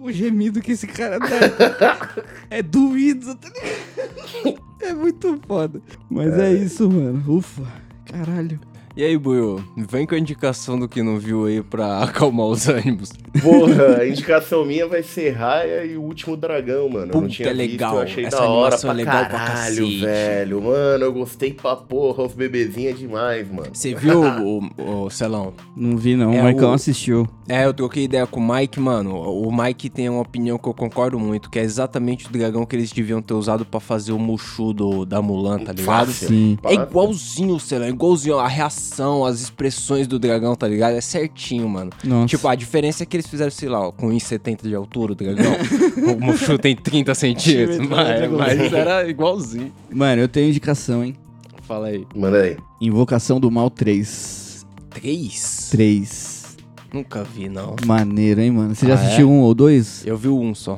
Speaker 4: o gemido que esse cara dá é doído, tá ligado? É muito foda. Mas é isso, mano. Ufa, caralho.
Speaker 2: E aí, Buiu, vem com a indicação do que não viu aí pra acalmar os ânimos.
Speaker 3: Porra, a indicação minha vai ser Raya e o Último Dragão, mano. eu não
Speaker 2: Puta,
Speaker 3: tinha
Speaker 2: é
Speaker 3: visto,
Speaker 2: legal.
Speaker 3: eu achei
Speaker 2: Essa
Speaker 3: da hora
Speaker 2: animação
Speaker 3: pra
Speaker 2: é legal pra
Speaker 3: caralho,
Speaker 2: cacete.
Speaker 3: velho. Mano, eu gostei pra porra, os bebezinhos é demais, mano.
Speaker 2: Você viu, o, o Celão?
Speaker 4: Não vi, não.
Speaker 2: É
Speaker 4: o Marcão
Speaker 2: o-
Speaker 4: assistiu.
Speaker 2: É, eu troquei ideia com o Mike, mano. O Mike tem uma opinião que eu concordo muito, que é exatamente o dragão que eles deviam ter usado pra fazer o Mushu do, da Mulan, tá ligado?
Speaker 3: Fácil.
Speaker 4: Sim.
Speaker 2: É igualzinho, Celão, é igualzinho a reação, as expressões do dragão, tá ligado? É certinho, mano.
Speaker 4: Nossa.
Speaker 2: Tipo, a diferença é que eles fizeram, sei lá, ó, com 1,70 de altura o dragão. o Mushu tem 30 centímetros, mas, mas era igualzinho.
Speaker 4: Mano, eu tenho indicação, hein?
Speaker 2: Fala aí.
Speaker 3: Manda aí.
Speaker 4: Invocação do Mal 3.
Speaker 2: 3?
Speaker 4: 3.
Speaker 2: Nunca vi, não.
Speaker 4: Maneiro, hein, mano? Você já
Speaker 2: Ah,
Speaker 4: assistiu um ou dois?
Speaker 2: Eu vi um só.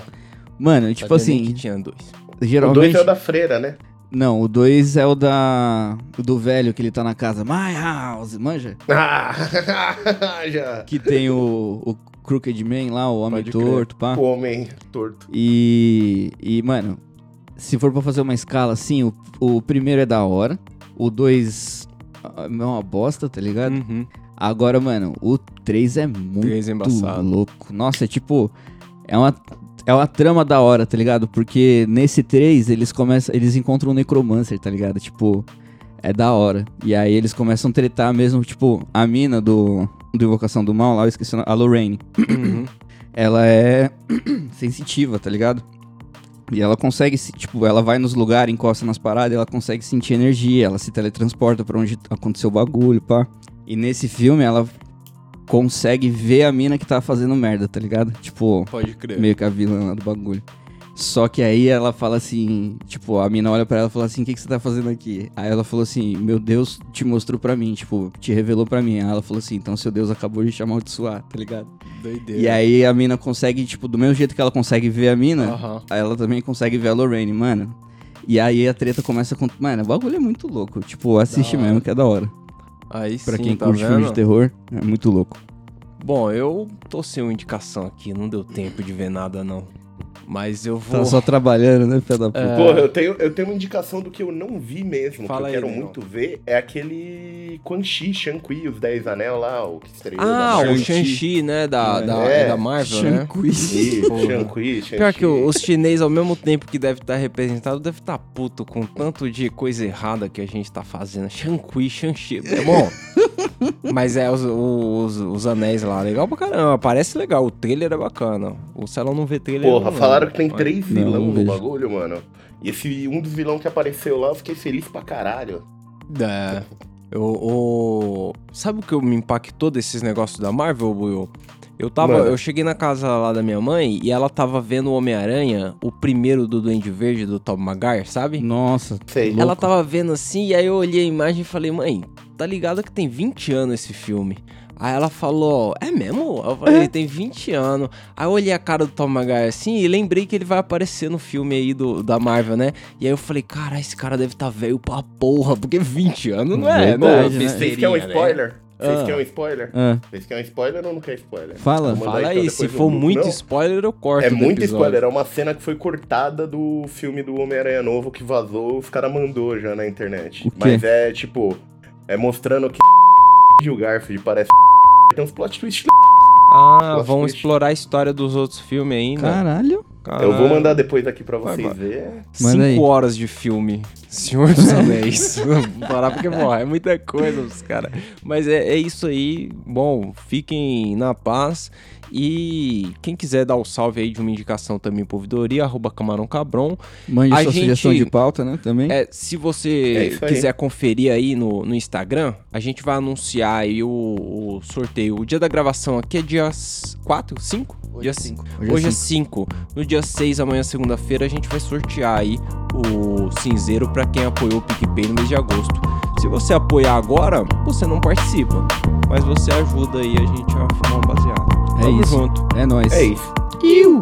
Speaker 4: Mano, tipo
Speaker 2: Sabia nem
Speaker 4: assim,
Speaker 2: que tinha dois.
Speaker 3: O dois
Speaker 4: geralmente...
Speaker 3: é o da freira, né?
Speaker 4: Não, o 2 é o da. O do velho que ele tá na casa. My house, manja?
Speaker 3: Ah, já.
Speaker 4: Que tem o, o Crooked Man lá, o Homem
Speaker 2: Pode crer.
Speaker 4: Torto, pá.
Speaker 3: O homem torto.
Speaker 4: E. E, mano, se for pra fazer uma escala assim, o, o primeiro é da hora. O 2 é uma bosta, tá ligado?
Speaker 2: Uhum.
Speaker 4: Agora, mano, o 3 é muito
Speaker 2: Três é
Speaker 4: louco. Nossa, é tipo. É uma. É uma trama da hora, tá ligado? Porque nesse 3 eles começam. Eles encontram um necromancer, tá ligado? Tipo. É da hora. E aí eles começam a tretar mesmo, tipo, a mina do. Do Invocação do Mal lá, eu esqueci a Lorraine.
Speaker 2: Uhum.
Speaker 4: Ela é sensitiva, tá ligado? E ela consegue, se- tipo, ela vai nos lugares, encosta nas paradas, ela consegue sentir energia, ela se teletransporta pra onde aconteceu o bagulho, pá. E nesse filme ela consegue ver a mina que tá fazendo merda, tá ligado? Tipo,
Speaker 2: Pode crer.
Speaker 4: meio que a vilã lá do bagulho. Só que aí ela fala assim, tipo, a mina olha pra ela e fala assim, o que, que você tá fazendo aqui? Aí ela falou assim, meu Deus te mostrou pra mim, tipo, te revelou pra mim. Aí ela falou assim, então seu Deus acabou de te amaldiçoar, tá ligado?
Speaker 2: Doideira.
Speaker 4: E aí a mina consegue, tipo, do mesmo jeito que ela consegue ver a mina,
Speaker 2: Aham.
Speaker 4: aí ela também consegue ver a Lorraine, mano. E aí a treta começa com. Mano, o bagulho é muito louco. Tipo, assiste mesmo, que é da hora.
Speaker 2: Aí
Speaker 4: Pra
Speaker 2: sim,
Speaker 4: quem
Speaker 2: tá
Speaker 4: curte filme
Speaker 2: vendo?
Speaker 4: de terror, é muito louco.
Speaker 2: Bom, eu tô sem uma indicação aqui, não deu tempo de ver nada, não. Mas eu vou...
Speaker 4: Tá só trabalhando, né, filho da puta?
Speaker 2: É.
Speaker 3: Porra, eu tenho, eu tenho uma indicação do que eu não vi mesmo,
Speaker 2: Fala
Speaker 3: que
Speaker 2: aí,
Speaker 3: eu quero
Speaker 2: Leon.
Speaker 3: muito ver, é aquele Quan Chi, Shang-Chi, os Dez Anel lá, o que estreou.
Speaker 2: Ah,
Speaker 3: da
Speaker 2: o
Speaker 3: Shang-Chi.
Speaker 2: Né, da,
Speaker 4: É.
Speaker 2: da, é da Marvel, né?
Speaker 3: Isso,
Speaker 2: Porra.
Speaker 3: Shang-Chi, Shang-Chi.
Speaker 2: Pior que os chineses, ao mesmo tempo que deve estar representado, deve estar puto com tanto de coisa errada que a gente tá fazendo. Shang-Chi, Shang-Chi. É bom. Mas é, os, os, os anéis lá, legal pra caramba. Parece legal. O trailer é bacana. O Celão não vê trailer.
Speaker 3: Porra,
Speaker 2: não,
Speaker 3: falaram
Speaker 2: não.
Speaker 3: que tem três
Speaker 4: Não,
Speaker 3: vilão
Speaker 4: não
Speaker 3: no
Speaker 4: vejo.
Speaker 3: bagulho, mano. E esse um dos vilões que apareceu lá, eu fiquei feliz pra caralho.
Speaker 2: É. Eu, o- Sabe o que me impactou desses negócios da Marvel, Will? Eu tava.
Speaker 3: Mano.
Speaker 2: Eu cheguei na casa lá da minha mãe e ela tava vendo o Homem-Aranha, o primeiro do Duende Verde do Tom Maguire, sabe?
Speaker 4: Nossa,
Speaker 3: Sei.
Speaker 2: Ela tava vendo assim, e aí eu olhei a imagem e falei, mãe, tá ligado que tem 20 anos esse filme? Aí ela falou, é mesmo? Eu falei, tem 20 anos. Aí eu olhei a cara do Tom Maguire assim e lembrei que ele vai aparecer no filme aí do, da Marvel, né? E aí eu falei, cara, esse cara deve tá velho pra porra, porque 20 anos não é, né?
Speaker 4: Verdade, né?
Speaker 3: vocês querem um
Speaker 2: Besteirinha, né?
Speaker 3: Vocês
Speaker 2: Ah.
Speaker 3: querem um spoiler?
Speaker 4: Ah,
Speaker 3: Vocês querem um spoiler ou não querem spoiler?
Speaker 4: Fala.
Speaker 2: Fala
Speaker 3: então
Speaker 2: aí, se for muito
Speaker 3: Não,
Speaker 2: spoiler, eu corto
Speaker 3: É
Speaker 2: do
Speaker 3: muito
Speaker 2: episódio.
Speaker 3: spoiler, é uma cena que foi cortada do filme do Homem-Aranha Novo que vazou, os caras mandou já na internet.
Speaker 4: O quê?
Speaker 3: Mas é tipo, é mostrando que e o Garfield parece tem uns plot twists.
Speaker 2: Ah,
Speaker 3: Plot
Speaker 2: vão
Speaker 3: twist.
Speaker 2: explorar a história dos outros filmes ainda.
Speaker 4: Caralho.
Speaker 3: Eu vou mandar depois aqui pra vocês
Speaker 2: vai.
Speaker 3: verem.
Speaker 4: Manda
Speaker 2: Cinco
Speaker 4: aí.
Speaker 2: horas de filme. Senhor dos Anéis. Vou Parar porque, porra, é muita coisa os caras. Mas é, é isso aí. Bom, fiquem na paz. E quem quiser dar o salve aí de uma indicação também pro ouvidoria, arroba Camarão Cabron.
Speaker 4: Mande
Speaker 2: A
Speaker 4: sua
Speaker 2: gente-
Speaker 4: sugestão de pauta, né? Também.
Speaker 2: É, se
Speaker 3: É
Speaker 2: você
Speaker 3: aí.
Speaker 2: quiser conferir aí no, no Instagram, a gente vai anunciar aí o, o sorteio. O dia da gravação aqui é dia 4, 5?
Speaker 4: Hoje
Speaker 2: dia
Speaker 4: é cinco.
Speaker 2: Hoje,
Speaker 4: Hoje é
Speaker 2: é 5. No dia 6, amanhã, segunda-feira, a gente vai sortear aí o cinzeiro pra quem apoiou o PicPay no mês de agosto. Se você apoiar agora, você não participa. Mas você ajuda aí a gente a formar um baseado.
Speaker 4: É
Speaker 2: Tamo
Speaker 4: isso.
Speaker 2: junto.
Speaker 4: É nóis.
Speaker 3: É isso.
Speaker 4: Iu.